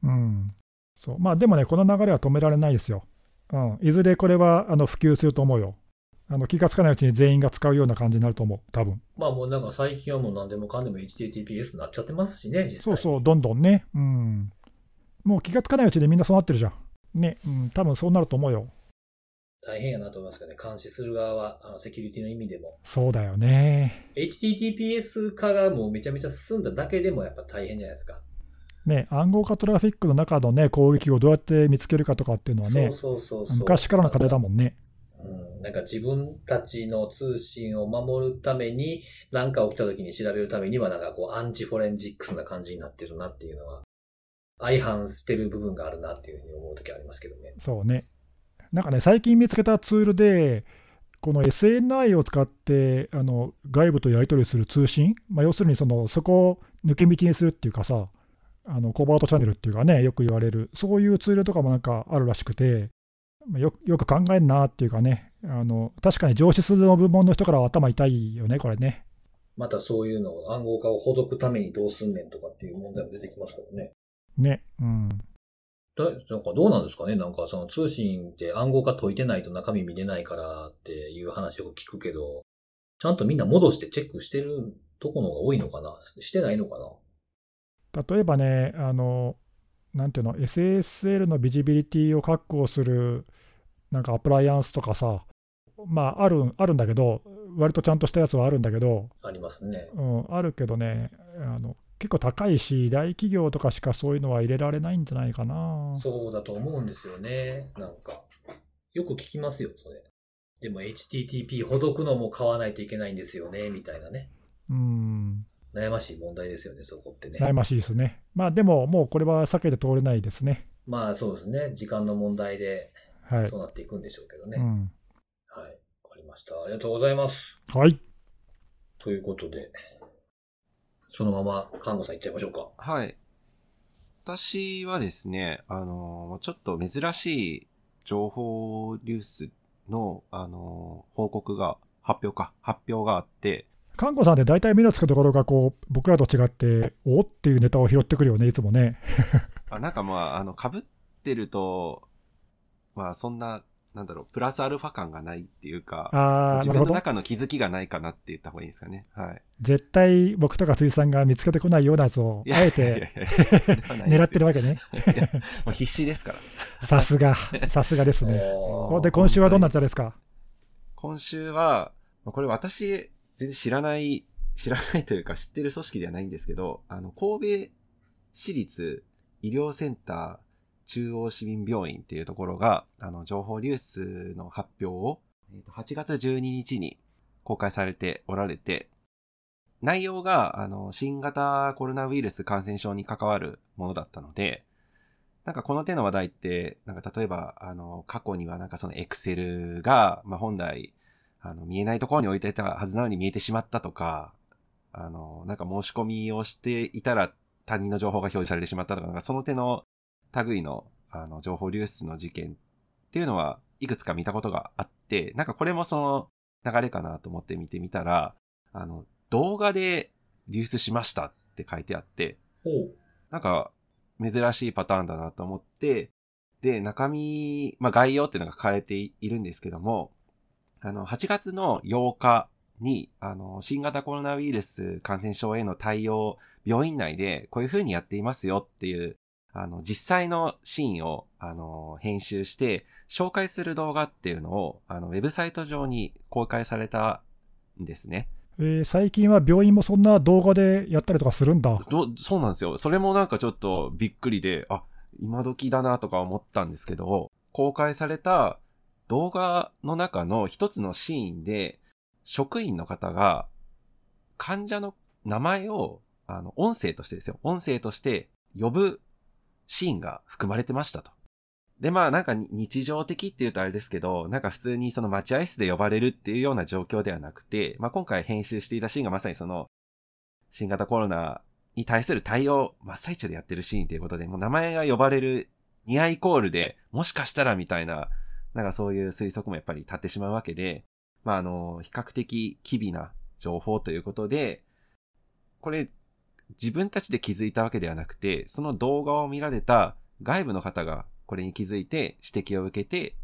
うん、そうまあでもね、この流れは止められないですよ。うん、いずれこれはあの普及すると思うよ。あの気がつかないうちに全員が使うような感じになると思う、多分まあもうなんか最近はもう何でもかんでも HTTPS になっちゃってますしね。そうそう、どんどんね、うん。もう気がつかないうちにみんなそうなってるじゃん。ね、うん、多分そうなると思うよ。大変やなと思いますけどね、監視する側は、あの、セキュリティの意味でも。そうだよね。HTTPS 化がもうめちゃめちゃ進んだだけでもやっぱ大変じゃないですか。ね、暗号化トラフィックの中のね、攻撃をどうやって見つけるかとかっていうのはね、そうそうそうそう。昔からの課題だもんね。なんか自分たちの通信を守るために、何か起きた時に調べるためには、なんかこう、アンチフォレンジックスな感じになってるなっていうのは、相反してる部分があるなっていうふうに思う時ありますけどね。そうね。なんかね、最近見つけたツールで、この SNI を使ってあの外部とやり取りする通信、まあ、要するにそのそこを抜け道にするっていうかさ、あのコバートチャンネルっていうかね、よく言われる、そういうツールとかもなんかあるらしくて、まあよよく考えんなっていうかね、あの確かに上司の部門の人からは頭痛いよね、これね。またそういうのを暗号化をほどくためにどうすんねんとかっていう問題も出てきますからね。ね、うん。だなんかどうなんですかね？なんかその通信って暗号化解いてないと中身見れないからっていう話を聞くけど、ちゃんとみんな戻してチェックしてるとこのが多いのかな？してないのかな？例えばね、あの、なんていうの、SSL のビジビリティを確保する、なんかアプライアンスとかさ、まあ、あるあるんだけど、割とちゃんとしたやつはあるんだけど、ありますね。うん、あるけどねあの、結構高いし、大企業とかしかそういうのは入れられないんじゃないかな。そうだと思うんですよね。なんか。よく聞きますよ、それ。でも HTTP ほどくのも買わないといけないんですよね、みたいなね。うん、悩ましい問題ですよね、そこってね。悩ましいですね。まあ、でも、もうこれは避けて通れないですね。まあそうですね。時間の問題ではい。そうなっていくんでしょうけどね。うん、はい。わかりました。ありがとうございます。はい。ということで、そのまま、看護さん行っちゃいましょうか。はい。私はですね、あの、ちょっと珍しい情報流出の、あの、報告が、発表か、発表があって、看護さんで大体目のつくところがこう僕らと違って、お？っていうネタを拾ってくるよね、いつもね。あなんかまあ、あの、被ってると、まあ、そんな、なんだろう、プラスアルファ感がないっていうか、自分の。中の気づきがないかなって言った方がいいですかね。はい。絶対僕とか辻さんが見つけてこないようなやつをあえて狙ってるわけね。もう必死ですから。さすが、さすがですね。で、今週はどんなネタですか？今週は、まあこれ私、全然知らない、知らないというか知ってる組織ではないんですけど、あの、神戸市立医療センター中央市民病院っていうところが、あの、情報流出の発表を、えーと8月12日に公開されておられて、内容が、あの、新型コロナウイルス感染症に関わるものだったので、なんかこの手の話題って、なんか例えば、あの、過去にはなんかそのエクセルが、まあ本来、あの、見えないところに置いていたはずなのに見えてしまったとか、あの、なんか申し込みをしていたら他人の情報が表示されてしまったとか、なんかその手の類の、あの、情報流出の事件っていうのはいくつか見たことがあって、なんかこれもその流れかなと思って見てみたら、あの、動画で流出しましたって書いてあって、なんか、珍しいパターンだなと思って、で、中身、まあ、概要っていうのが書かれているんですけども、あの、8月の8日に、あの、新型コロナウイルス感染症への対応、病院内でこういう風にやっていますよっていう、あの、実際のシーンを、あの、編集して、紹介する動画っていうのを、あの、ウェブサイト上に公開されたんですね。えー最近は病院もそんな動画でやったりとかするんだ。どそうなんですよ。それもなんかちょっとびっくりで、あ、今時だなとか思ったんですけど、公開された動画の中の一つのシーンで、職員の方が患者の名前を、あの、音声としてですよ。音声として呼ぶシーンが含まれてましたと。で、まあなんか日常的って言うとあれですけど、なんか普通にその待合室で呼ばれるっていうような状況ではなくて、まあ今回編集していたシーンがまさにその、新型コロナに対する対応真っ最中でやってるシーンということで、もう名前が呼ばれるニアイコールで、もしかしたらみたいな、なんかそういう推測もやっぱり立ってしまうわけで、まああの、比較的機微な情報ということで、これ、自分たちで気づいたわけではなくて、その動画を見られた外部の方がこれに気づいて指摘を受けて、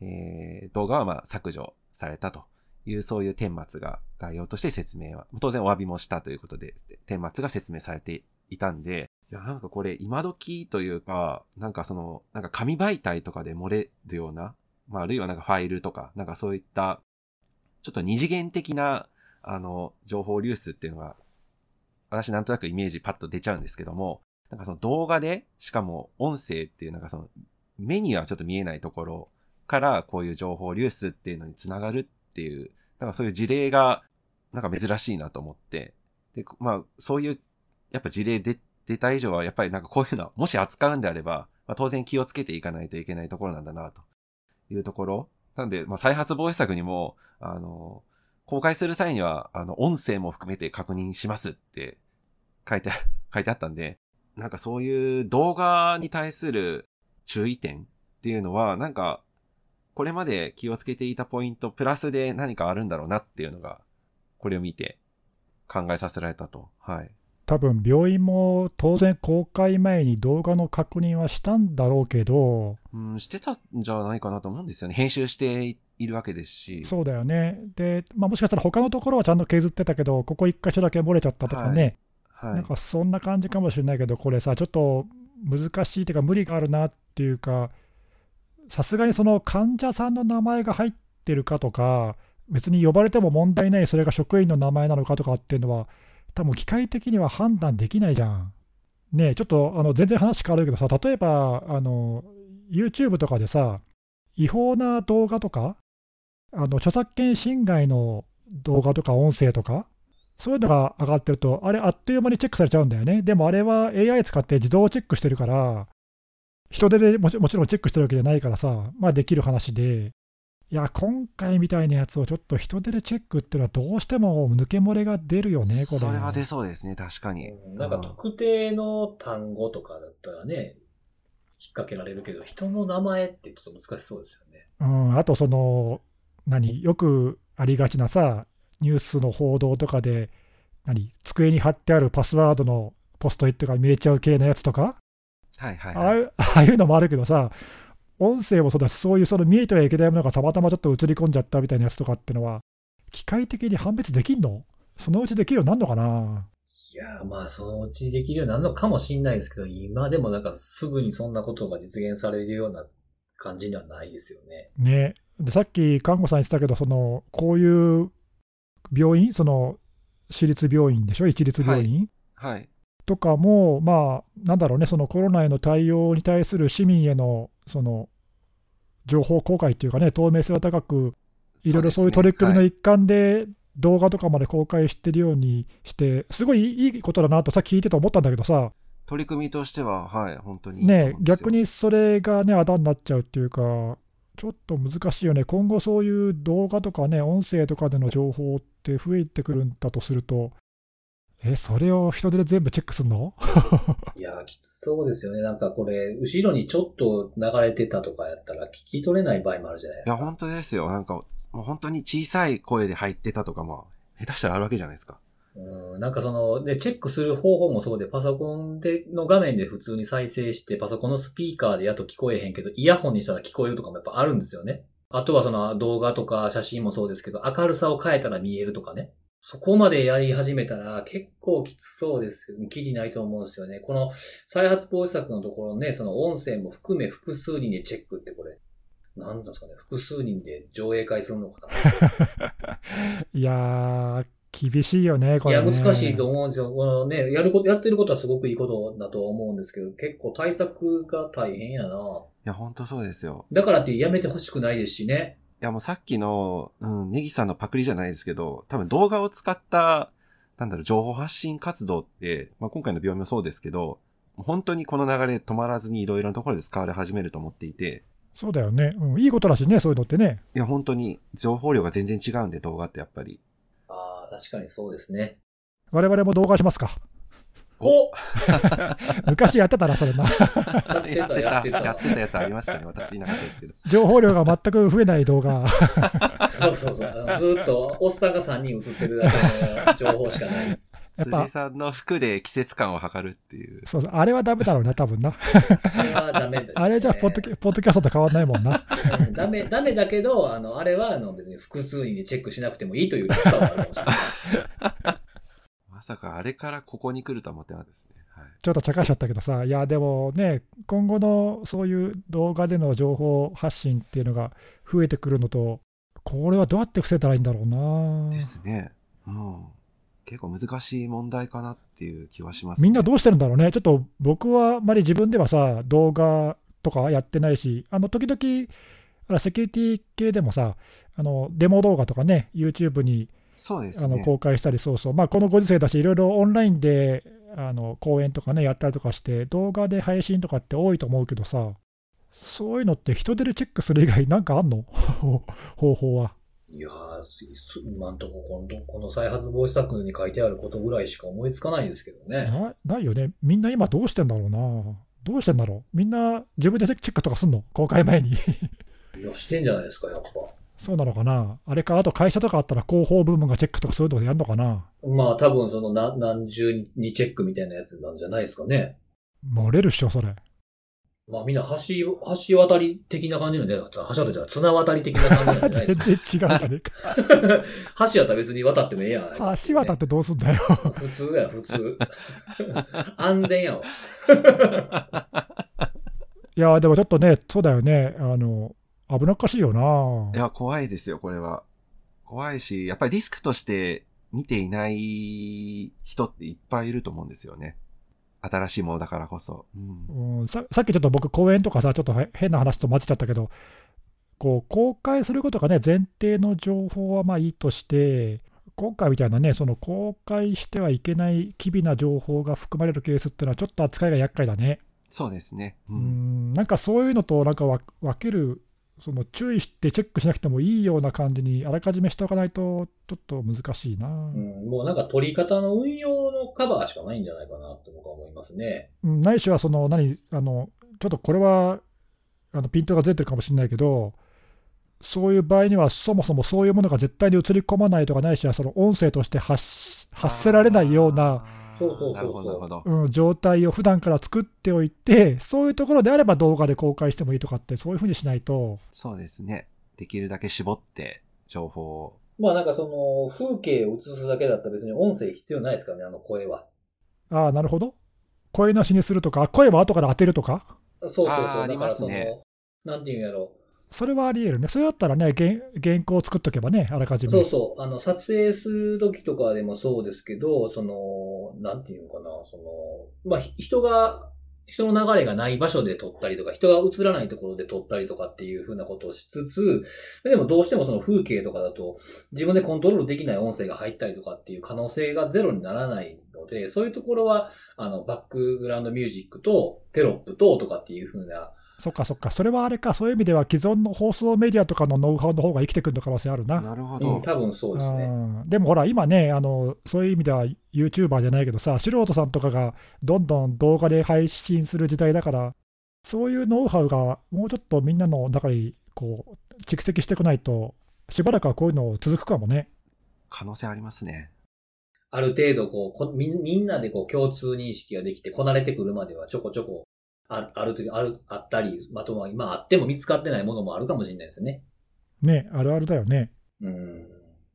えー動画はま削除されたと。いう、そういう顛末が概要として説明は、当然お詫びもしたということで、顛末が説明されていたんで、いや、なんかこれ今時というか、なんかその、なんか紙媒体とかで漏れるような、まああるいはなんかファイルとか、なんかそういった、ちょっと二次元的な、あの、情報流出っていうのが、私なんとなくイメージパッと出ちゃうんですけども、なんかその動画で、しかも音声っていうなんかその、目にはちょっと見えないところからこういう情報流出っていうのにつながるっていう、なんかそういう事例が、なんか珍しいなと思って、で、まあそういう、やっぱ事例で出た以上は、やっぱりなんかこういうのは、もし扱うんであれば、まあ、当然気をつけていかないといけないところなんだな、というところ。なんで、まあ再発防止策にも、あの、公開する際には、あの、音声も含めて確認しますって書いて、書いてあったんで、なんかそういう動画に対する注意点っていうのは、なんか、これまで気をつけていたポイント、プラスで何かあるんだろうなっていうのが、これを見て考えさせられたと。はい。多分病院も当然公開前に動画の確認はしたんだろうけど、うん、してたんじゃないかなと思うんですよね。編集しているわけですし。そうだよね。で、まあ、もしかしたら他のところはちゃんと削ってたけど、ここ1箇所だけ漏れちゃったとかね、はい。なんかそんな感じかもしれないけど、これさ、ちょっと難しいというか、無理があるなっていうか、さすがにその患者さんの名前が入ってるかとか、別に呼ばれても問題ない、それが職員の名前なのかとかっていうのは、多分機械的には判断できないじゃん。ねえ、ちょっとあの全然話変わるけどさ、例えばあの YouTube とかでさ、違法な動画とか、あの著作権侵害の動画とか音声とか、そういうのが上がってると、あれ、あっという間にチェックされちゃうんだよね。でもあれは AI 使って自動チェックしてるから、人手でもちもちろんチェックしてるわけじゃないからさ、まあできる話で、いや、今回みたいなやつをちょっと人手でチェックっていうのは、どうしても抜け漏れが出るよね、これ。それは出そうですね、確かに。なんか特定の単語とかだったらね、引っ掛けられるけど、人の名前ってちょっと難しそうですよね。うん、あとその、何、よくありがちなさ、ニュースの報道とかで、何、机に貼ってあるパスワードのポストイットが見えちゃう系のやつとか、はいはいああはい。いう ああいうのもあるけどさ、音声もそうだし、そういうその見えてはいけないものがたまたまちょっと映り込んじゃったみたいなやつとかってのは、機械的に判別できんの？そのうちできるようになるのかな？いやーまあそのうちできるようになるのかもしんないですけど、今でもなんかすぐにそんなことが実現されるような感じにはないですよね。ね。で、さっき看護さん言ってたけど、その、こういう病院、その、私立病院でしょ？一律病院、はい。とかも、まあ、なんだろうね、そのコロナへの対応に対する市民への、その、情報公開っていうかね、透明性が高く、いろいろそういう取り組みのはい一環で、動画とかまで公開してるようにして、すごいいいことだなとさっき聞いてて思ったんだけどさ、取り組みとしては、はい、本当にね逆。にそれがね、あだになっちゃうっていうか、ちょっと難しいよね、今後そういう動画とかね、音声とかでの情報って増えてくるんだとすると、え、それを人手で全部チェックするの？いやーきつそうですよね。なんかこれ、後ろにちょっと流れてたとかやったら聞き取れない場合もあるじゃないでいや、すか。本当ですよ。なんか、もう本当に小さい声で入ってたとかも、下手したらあるわけじゃないですか。うん、なんかその、で、チェックする方法もそうで、パソコンで、の画面で普通に再生して、パソコンのスピーカーでやっと聞こえへんけど、イヤホンにしたら聞こえるとかもやっぱあるんですよね。あとはその動画とか写真もそうですけど、明るさを変えたら見えるとかね。そこまでやり始めたら結構きつそうですけど、きりないと思うんですよね。この再発防止策のところね、その音声も含め複数人でチェックってこれ、なんなんですかね、複数人で上映会するのかな。いやー、厳しいよね、こいや、れ、ね。難しいと思うんですよ。このね、やること、やってることはすごくいいことだとは思うんですけど、結構対策が大変やな。いや、本当そうですよ。だからってやめてほしくないですしね。いや、もうさっきの、うん、ネギさんのパクリじゃないですけど、多分動画を使った、なんだろう、情報発信活動って、まあ、今回の病院もそうですけど、本当にこの流れ止まらずにいろいろなところで使われ始めると思っていて、そうだよね、うん、いいことだしね、そういうのってね。いや、本当に情報量が全然違うんで、動画ってやっぱり。確かにそうですね。我々も動画しますか？お 昔やってたな、それな。やってた、やってた、やってた。やってたやつありましたね。私いなかったですけど。情報量が全く増えない動画。そうそうそう。あのずーっと、おっさんが3人映ってるだけの情報しかない。やっぱ辻さんの服で季節感を測るっていう。そうそうあれはダメだろうな、多分な。あれはダメだ、ね。あれじゃポッドキャ、ポッドキャストと変わんないもんな。う んダメ、ダメだけど、あの、あれは、あの、別に複数人でチェックしなくてもいいという良さはあるかもしれない。まさかあれからここに来るとは思ってなかったですね。はい。ちょっと茶化しちゃったけどさ、いや、でもね、今後のそういう動画での情報発信っていうのが増えてくるのと、これはどうやって防いだらいいんだろうな。ですね。うん。結構難しい問題かなっていう気はします、ね。みんなどうしてるんだろうね。ちょっと僕はあまり自分ではさ、動画とかやってないし、あの時々、あらセキュリティ系でもさ、あのデモ動画とかね、YouTube にそうですね。あの公開したり、そうそう、まあ、このご時世だし、いろいろオンラインであの講演とかね、やったりとかして、動画で配信とかって多いと思うけどさ、そういうのって人手でチェックする以外、なんかあんの？方法は。いや今んとここの、この再発防止策に書いてあることぐらいしか思いつかないですけどね。なないよね。みんな今どうしてんだろうな。どうしてんだろう。みんな自分でチェックとかすんの？公開前に。いや、してんじゃないですか、やっぱ。そうなのかな。あれか、あと会社とかあったら広報部門がチェックとかそういうのやるのかな。まあ多分そのな何重にチェックみたいなやつなんじゃないですかね。漏れるっしょ、それ。まあみんな橋、橋渡り的な感じのね、橋渡りじゃ綱渡り的な感じなんじゃない全ですか。然違うじゃねえか。橋やったら別に渡ってもええやん。橋渡ってどうすんだよ。普通や、普通。安全やわ。いや、でもちょっとね、そうだよね。あの、危なっかしいよな。いや、怖いですよ、これは。怖いし、やっぱりリスクとして見ていない人っていっぱいいると思うんですよね。新しいものだからこそ。うん。うん、ささっきちょっと僕、講演とかさ、ちょっとへ変な話と混ぜちゃったけど、こう公開することがね、前提の情報はまあいいとして、今回みたいなね、その公開してはいけない機微な情報が含まれるケースっていうのは、ちょっと扱いが厄介だね。そうですね。う。うんん、なんかそういうのとなんかわ分ける、その注意してチェックしなくてもいいような感じにあらかじめしておかないと、ちょっと難しいな。うん、もうなんか取り方の運用のカバーしかないんじゃないかなって僕は思いますね。うんないしはその何あのちょっとこれはあのピントがずれてるかもしれないけど、そういう場合には、そもそもそういうものが絶対に映り込まないとかないしは、その音声として発発せられないような、そうそうそうそうなるほど、なるほど。うん、状態を普段から作っておいて、そういうところであれば動画で公開してもいいとかって、そういうふうにしないと、そうですね。できるだけ絞って、情報を。まあなんかその、風景を映すだけだったら別に音声必要ないですからね、あの声は。ああ、なるほど、声なしにするとか、声は後から当てるとか、そうそうそう。あーありますねなんていうんやろそれはあり得るね、それだったらね、原原稿を作っとけばね、あらかじめ。そうそう。あの、撮影する時とかでもそうですけど、その、なんていうのかな、その、まあ、人が、人の流れがない場所で撮ったりとか、人が映らないところで撮ったりとかっていうふうなことをしつつ、でもどうしてもその風景とかだと、自分でコントロールできない音声が入ったりとかっていう可能性がゼロにならないので、そういうところは、あの、バックグラウンドミュージックとテロップととかっていうふうな、そっかそっか、それはあれか、そういう意味では既存の放送メディアとかのノウハウの方が生きてくる可能性あるな。なるほうん、ど。多分そうですね。うんでもほら、今ねあの、そういう意味では YouTuber じゃないけどさ、素人さんとかがどんどん動画で配信する時代だから、そういうノウハウがもうちょっとみんなの中にこう蓄積してこないと、しばらくはこういうの続くかもね。可能性ありますね。ある程度こうこみん、みんなでこう共通認識ができて、こなれてくるまではちょこちょこああるとある、あったり、まとま今あっても見つかってないものもあるかもしれないですよね。ね、あるあるだよね。うん。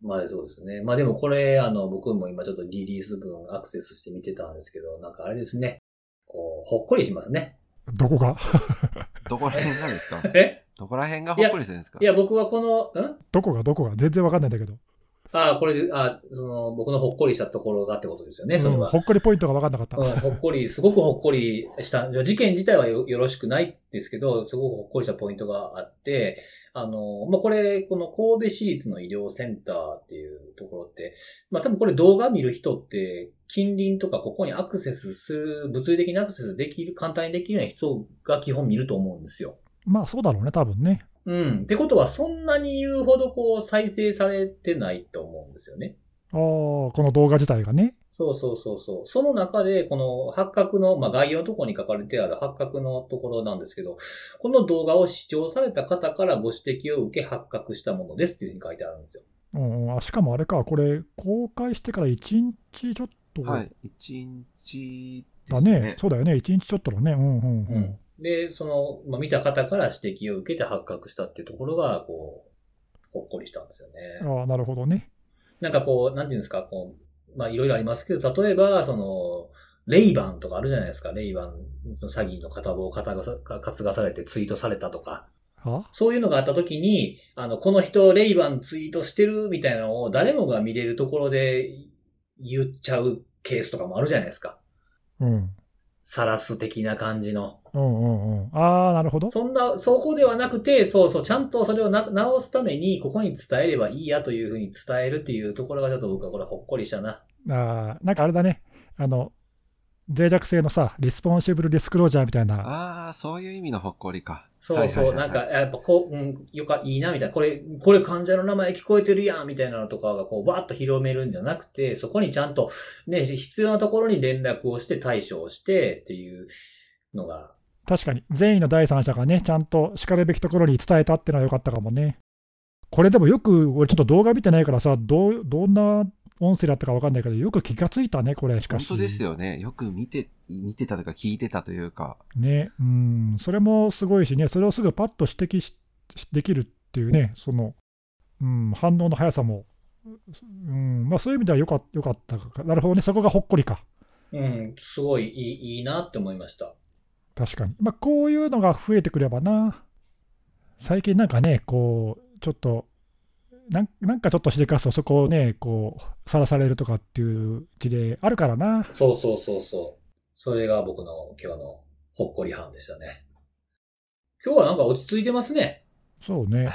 まあそうですね。まあでもこれ、あの、僕も今ちょっとリリース分アクセスして見てたんですけど、なんかあれですね。こう、ほっこりしますね。どこが？どこら辺なんですか？え？どこら辺がほっこりするんですか？いや、僕はこの、ん？どこが？どこが？全然わかんないんだけど。ああ、これ、あその、僕のほっこりしたところがってことですよね、それは。うんほっこりポイントがわかんなかった。うん、ほっこり、すごくほっこりした、事件自体はよよろしくないですけど、すごくほっこりしたポイントがあって、あの、まあ、これ、この神戸市立の医療センターっていうところって、まあ、多分これ動画見る人って、近隣とかここにアクセスする、物理的にアクセスできる、簡単にできるような人が基本見ると思うんですよ。まあそうだろうね、多分ね。うん。ってことは、そんなに言うほどこう、再生されてないと思うんですよね。ああ、この動画自体がね。そうそうそうそう。その中で、この八角の、まあ、概要のところに書かれてある八角のところなんですけど、この動画を視聴された方からご指摘を受け発覚したものですっていうふうに書いてあるんですよ。うん、あしかもあれか、これ、公開してから1日ちょっとはい。一日でだね。そうだよね、1日ちょっとだね。うんうんうん。で、その、まあ、見た方から指摘を受けて発覚したっていうところが、こう、ほっこりしたんですよね。ああ、なるほどね。なんかこう、なんていうんですか、こう、まあいろいろありますけど、例えば、その、レイバンとかあるじゃないですか。レイバン、その詐欺の片棒を担がさ担がされてツイートされたとか。は？そういうのがあった時に、あの、この人、レイバンツイートしてるみたいなのを誰もが見れるところで言っちゃうケースとかもあるじゃないですか。うん。サラス的な感じの。うんうんうん。ああ、なるほど。そんな、そこではなくて、そうそう、ちゃんとそれをな直すために、ここに伝えればいいやというふうに伝えるっていうところがちょっと僕はこれほっこりしたな。ああ、なんかあれだね。あの、脆弱性のさ、リスポンシブルディスクロージャーみたいな。ああ、そういう意味のほっこりか。そうそう、なんか、やっぱこう、うん、よか、いいな、みたいな。これ、これ患者の名前聞こえてるやん、みたいなのとかが、こう、わーっと広めるんじゃなくて、そこにちゃんと、ね、必要なところに連絡をして対処をして、っていうのが、確かに、善意の第三者がね、ちゃんと叱るべきところに伝えたってのは良かったかもね。これでもよく、俺ちょっと動画見てないからさ、どうどんな音声だったか分かんないけど、よく気がついたね、これ、しかし。本当ですよね。よく見て、見てたとか聞いてたというか。ね、うん、それもすごいしね、それをすぐパッと指摘しできるっていうね、その、うん、反応の速さも、うんまあ、そういう意味ではよかよかったか、なるほどね、そこがほっこりか、うん、すごいいいいいなって思いました。確かに。まあ、こういうのが増えてくればな、最近なんかね、こう、ちょっと、なんなんかちょっとしでかすと、そこをね、こう、さらされるとかっていう事例あるからな。そうそうそうそう。それが僕の今日のほっこり班でしたね。今日はなんか落ち着いてますね。そうね。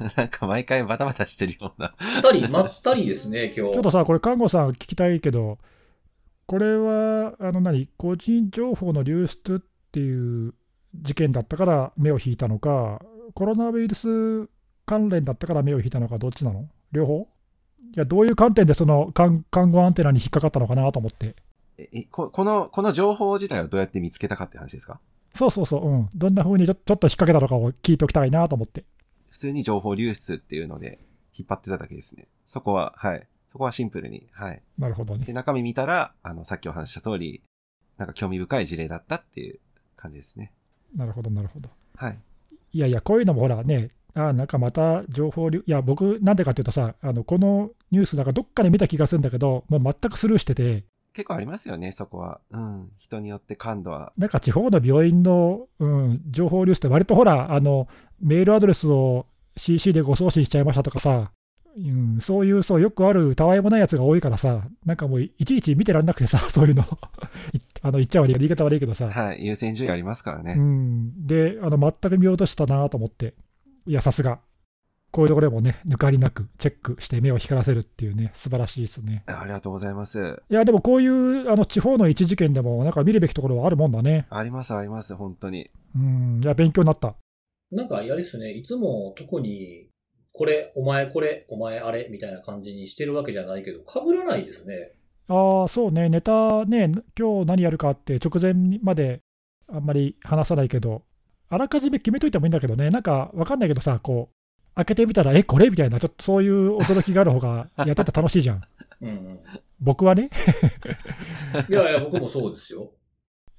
なんか毎回バタバタしてるような。まったり、まったりですね、今日。ちょっとさ、これ、看護さん聞きたいけど、これは、あの何、個人情報の流出っていう事件だったから目を引いたのか、コロナウイルス関連だったから目を引いたのか、どっちなの？両方？いや、どういう観点でその看看護アンテナに引っかかったのかなと思って。ええここの、この情報自体をどうやって見つけたかって話ですか？そうそうそう、うん。どんな風にちょちょっと引っ掛けたのかを聞いておきたいなと思って。普通に情報流出っていうので引っ張ってただけですね。そこは、はい。そこはシンプルに、はい。なるほどねで、。中身見たら、あの、さっきお話しした通り、なんか興味深い事例だったっていう感じですね。なるほど、なるほど。はい。いやいや、こういうのもほらね、あなんかまた情報流、いや、僕、なんでかっていうとさ、あのこのニュース、なんかどっかで見た気がするんだけど、もう全くスルーしてて、結構ありますよね、そこは。うん。人によって感度は。なんか地方の病院の、うん、情報流出って、割とほらあの、メールアドレスを CC でご送信しちゃいましたとかさ、うん、そういうそうよくあるたわいもないやつが多いからさ、なんかもういちいち見てらんなくてさ、そういうの、いあの言っちゃ悪い言い方悪いけどさ、はい。優先順位ありますからね。うん、で、あの全く見落としたなと思って、いや、さすが、こういうところでもね、抜かりなくチェックして目を光らせるっていうね、素晴らしいですね。ありがとうございます。いや、でもこういうあの地方の一事件でも、なんか見るべきところはあるもんだね。あります、あります、本当に。うん、いや、勉強になった。なんか、あれですね、いつも特に、これ、お前これ、お前あれ、みたいな感じにしてるわけじゃないけど、被らないですね。ああ、そうね、ネタね、今日何やるかって直前まであんまり話さないけど、あらかじめ決めといてもいいんだけどね、なんかわかんないけどさ、こう、開けてみたら、え、これ？みたいな、ちょっとそういう驚きがある方が やってて楽しいじゃん。うんうん。僕はね、いやいや、僕もそうですよ。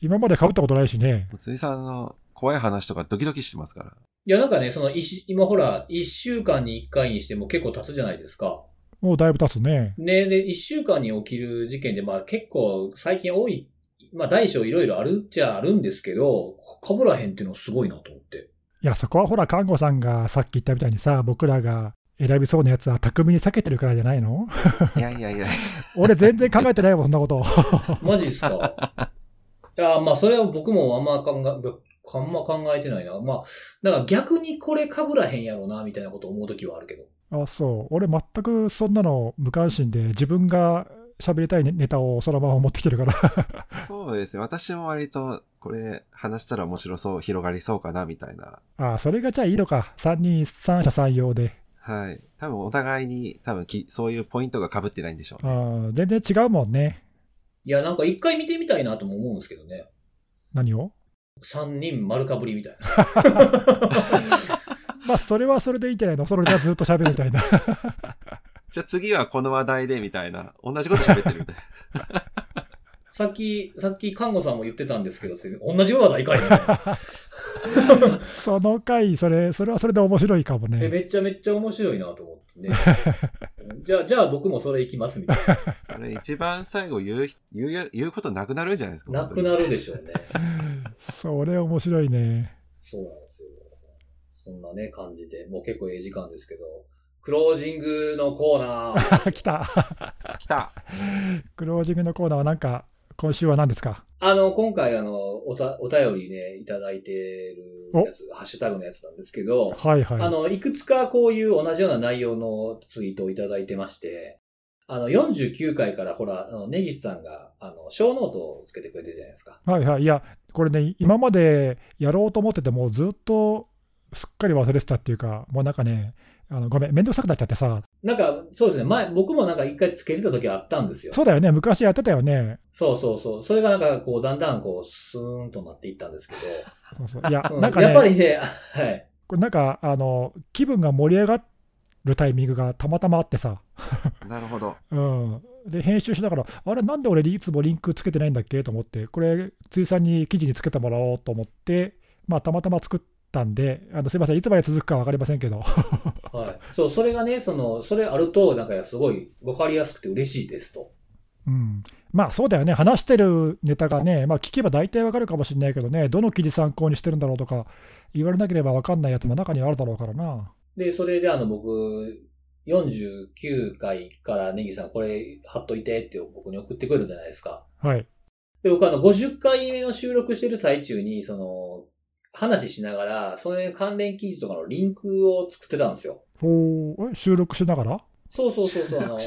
今まで被ったことないしね。ついさんの怖い話とかドキドキしてますから。いや、なんかね、その、今ほら、一週間に一回にしても結構経つじゃないですか。もうだいぶ経つね。ね、で、一週間に起きる事件で、まあ結構最近多い、まあ大小いろいろあるっちゃあるんですけど、被らへんっていうのはすごいなと思って。いや、そこはほら、看護さんがさっき言ったみたいにさ、僕らが選びそうなやつは巧みに避けてるからじゃないの？いやいやいや。俺全然考えてないもん、そんなこと。マジっすかいや、まあそれは僕もあんま考え、あんま考えてないな。まあ、だから逆にこれ被らへんやろな、みたいなこと思うときはあるけど。あ、そう。俺全くそんなの無関心で、自分が喋りたいネネタをそのまま持ってきてるから。そうですね。私も割と、これ話したら面白そう、広がりそうかな、みたいな。あ、それがじゃあいいのか。三人、三者三様で。はい。多分お互いに、多分き、そういうポイントが被ってないんでしょうね。あ全然違うもんね。いや、なんか一回見てみたいなとも思うんですけどね。何を？三人丸かぶりみたいな。まあ、それはそれでいいんじゃないの？それじゃずっと喋るみたいな。じゃあ次はこの話題で、みたいな。同じこと喋ってるみたいな。さっき、さっき看護さんも言ってたんですけど、同じ話題かいみたいな。その回、それ、それはそれで面白いかもえ、ね。めっちゃめっちゃ面白いなと思ってね。じゃあ、じゃあ僕もそれ行きますみたいそれ一番最後言う、言う、言うことなくなるんじゃないですか。な。なくなるでしょうね。それ面白いね。そうなんですよ。そんなね、感じで、もう結構ええ時間ですけど、クロージングのコーナー。来た。来た。クロージングのコーナーはなんか、今週は何ですか？あの、今回あの、おた、お便りね、いただいてるやつ、ハッシュタグのやつなんですけど、はいはい。あの、いくつかこういう同じような内容のツイートをいただいてまして、あの、49回からほら、あの、ネギスさんが、あの、ショーノートをつけてくれてるじゃないですか。はいはい。いや、これね、今までやろうと思ってても、ずっとすっかり忘れてたっていうか、もうなんかね、あのごめん、めんどくさくなっちゃってさ、なんか、そうですね、前、僕もなんか一回つけてた時あったんですよ。そうだよね、昔やってたよね。そうそうそう。それがなんかこう、だんだんこう、スーンとなっていったんですけそうそう。いや、なんかね、やっぱりね、はい。これなんかあの、気分が盛り上がるタイミングがたまたまあってさ、なるほど。うん、で、編集しながら、あれ、なんで俺、いつもリンクつけてないんだっけ？と思って、これ、ついさんに記事につけてもらおうと思って、まあ、たまたま作ったんで、あのすいません、いつまで続くか分かりませんけど、はい。そう、それがね、その、それあると、なんかすごいわかりやすくて嬉しいですと。うん、まあそうだよね、話してるネタがね、まあ、聞けば大体わかるかもしれないけどね、どの記事参考にしてるんだろうとか、言われなければ分かんないやつも中にはあるだろうからな。で、それであの、僕、49回からネギさんこれ貼っといてって僕に送ってくれたじゃないですか。はい。で、僕あの、50回目の収録してる最中に、その、話しながら、それ関連記事とかのリンクを作ってたんですよ。おーえ収録しながら？そうそうそうそう、あの、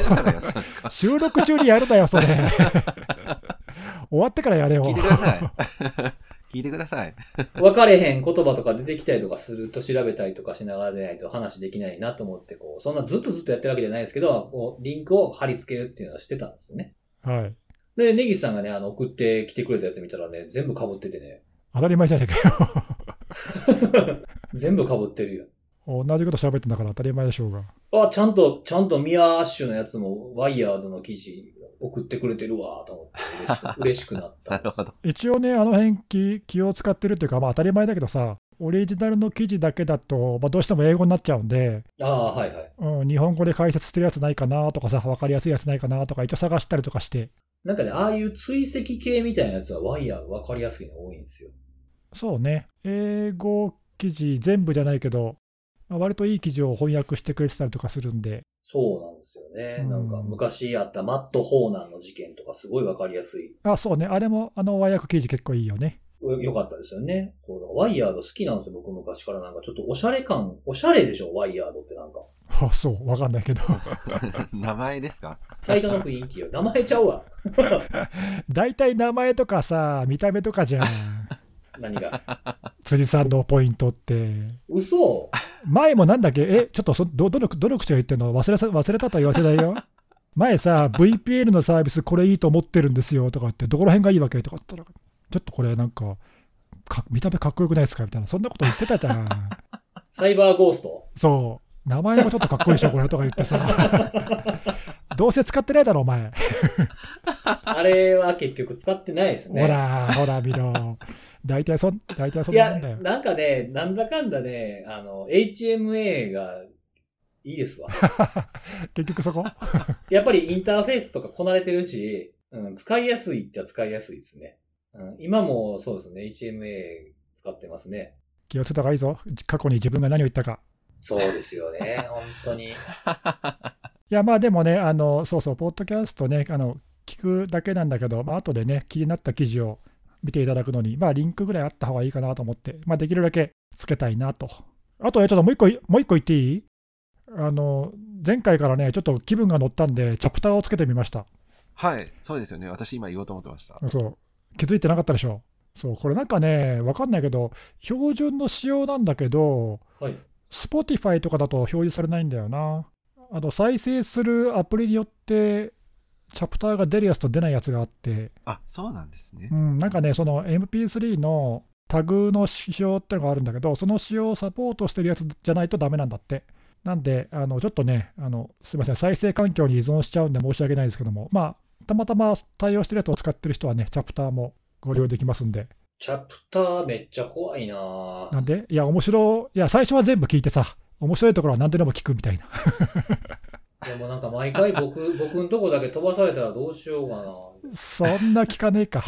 収録 中にやるなよ、それ。終わってからやれよ聞い。てください。聞いてください。分かれへん言葉とか出てきたりとかすると調べたりとかしながらでないと話できないなと思って、こう、そんなずっとずっとやってるわけじゃないですけど、こう、リンクを貼り付けるっていうのはしてたんですよね。はい。で、ネギスさんがね、あの、送ってきてくれたやつ見たらね、全部被っててね、当たり前じゃねえかよ。全部被ってるよ。同じこと喋ってんだから当たり前でしょうが。あ、ちゃんと、ちゃんとミアアッシュのやつもワイヤードの記事送ってくれてるわ、と思って嬉しく 嬉しくなった。なんるほど。一応ね、あの辺気気を使ってるっていうか、まあ当たり前だけどさ、オリジナルの記事だけだと、まあ、どうしても英語になっちゃうんで、ああ、はいはい。うん、日本語で解説してるやつないかなとかさ、分かりやすいやつないかなとか、一応探したりとかして、なんかね、ああいう追跡系みたいなやつはワイヤード分かりやすいの多いんですよ。そうね、英語記事全部じゃないけど、まあ割といい記事を翻訳してくれてたりとかするんで、そうなんですよね。うんなんか昔あったマット・ホーナーの事件とかすごい分かりやすい。あ、そうね、あれも、あの和訳記事結構いいよね。よかったですよね。そうだワイヤード好きなんですよ、僕昔からなんかちょっとおしゃれ感、おしゃれでしょ、ワイヤードってなんか。あ、そう、わかんないけど。名前ですか？サイトの雰囲気よ。名前ちゃうわ。大体名前とかさ、見た目とかじゃん。何が？辻さんのポイントって。嘘前もなんだっけ？え、ちょっとそどどのどの口が言ってんの？忘れさ忘れたとは言わせないよ。前さ、VPN のサービスこれいいと思ってるんですよとか言って、どこら辺がいいわけ？とか言ったら、ちょっとこれなんか、か見た目かっこよくないですか？みたいな、そんなこと言ってたじゃん。サイバーゴースト？そう、名前もちょっとかっこいいでしょ、これとか言ってさ。どうせ使ってないだろ、お前。あれは結局使ってないですね。ほら、ほら、見ろ。大体そん、大体そんなもんだよ、。なんかね、なんだかんだね、あの、HMA がいいですわ。結局そこ？やっぱりインターフェースとかこなれてるし、うん、使いやすいっちゃ使いやすいですね。うん、今もそうですね、HMA 使ってますね。気をつけた方がいいぞ。過去に自分が何を言ったか。そうですよね、本当に。いや、まあでもね、あの、そうそう、ポッドキャストね、あの、聞くだけなんだけど、まあ後でね、気になった記事を見ていただくのに、まあリンクぐらいあった方がいいかなと思って、まあできるだけつけたいなと。あとね、ちょっともう一個、もう一個言っていい？あの、前回からね、ちょっと気分が乗ったんで、チャプターをつけてみました。はい。そうですよね。私今言おうと思ってました。そう。気づいてなかったでしょ。そう、これなんかね、わかんないけど、標準の仕様なんだけど、はい。Spotify とかだと表示されないんだよな。あの再生するアプリによって、チャプターが出るやつと出ないやつがあって、あ、そうなんですねう。ん、なんかね、その MP3 のタグの仕様ってのがあるんだけど、その仕様をサポートしてるやつじゃないとダメなんだって。なんで、あのちょっとねあの、すみません、再生環境に依存しちゃうんで申し訳ないですけども、まあ、たまたま対応してるやつを使ってる人はね、チャプターもご利用できますんで。チャプターめっちゃ怖いなぁなんで、いや、面白い、いや、最初は全部聞いてさ、面白いところは何ででも聞くみたいな。でもなんか毎回僕、僕んとこだけ飛ばされたらどうしようかなそんな聞かねえか。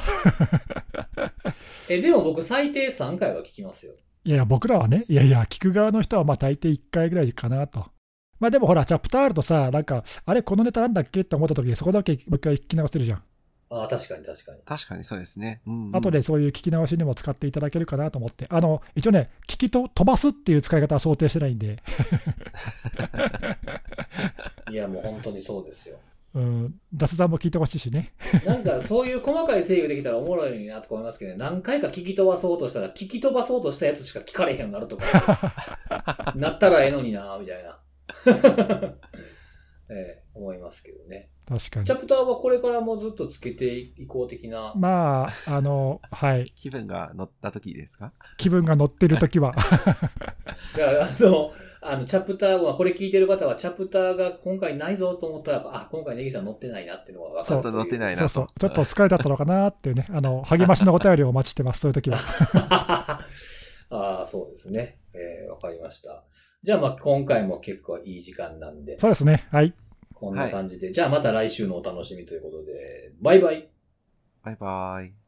え、でも僕最低3回は聞きますよ。いやいや、僕らはね、いやいや、聞く側の人はまあ大抵1回ぐらいかなと。まあでもほら、チャプターあるとさ、なんか、あれ、このネタなんだっけって思った時に、そこだけもう一回聞き直せるじゃん。ああ、確かに確かに。確かにそうですね。うん、うん。後でそういう聞き直しにも使っていただけるかなと思って。あの、一応ね、聞きと飛ばすっていう使い方は想定してないんで、いや、もう本当にそうですよ。うん、雑談も聞いてほしいしね。なんかそういう細かい制御できたらおもろいなとか思いますけどね、何回か聞き飛ばそうとしたら、聞き飛ばそうとしたやつしか聞かれへんようになるとか、なったらええのになみたいな。ええ思いますけどね。確かにチ。ャプターはこれからもずっとつけていこう的な。まあ、あの、はい、気分が乗った時ですか？気分が乗ってる時は、だからあの、あの、チャプターは、これ聞いてる方は、チャプターが今回ないぞと思ったら、あ、今回ネギさん乗ってないなっていうのが分かるちょっと乗ってないなと。そうそう、ちょっと疲れちゃったのかなっていうね、あの、励ましのお便りをお待ちしてます、そういう時は。ああ、そうですね。えー、わかりました。じゃあ、まあ、今回も結構いい時間なんで、そうですね、はい。こんな感じで、じゃあまた来週のお楽しみということで、バイバイ。バイバイ。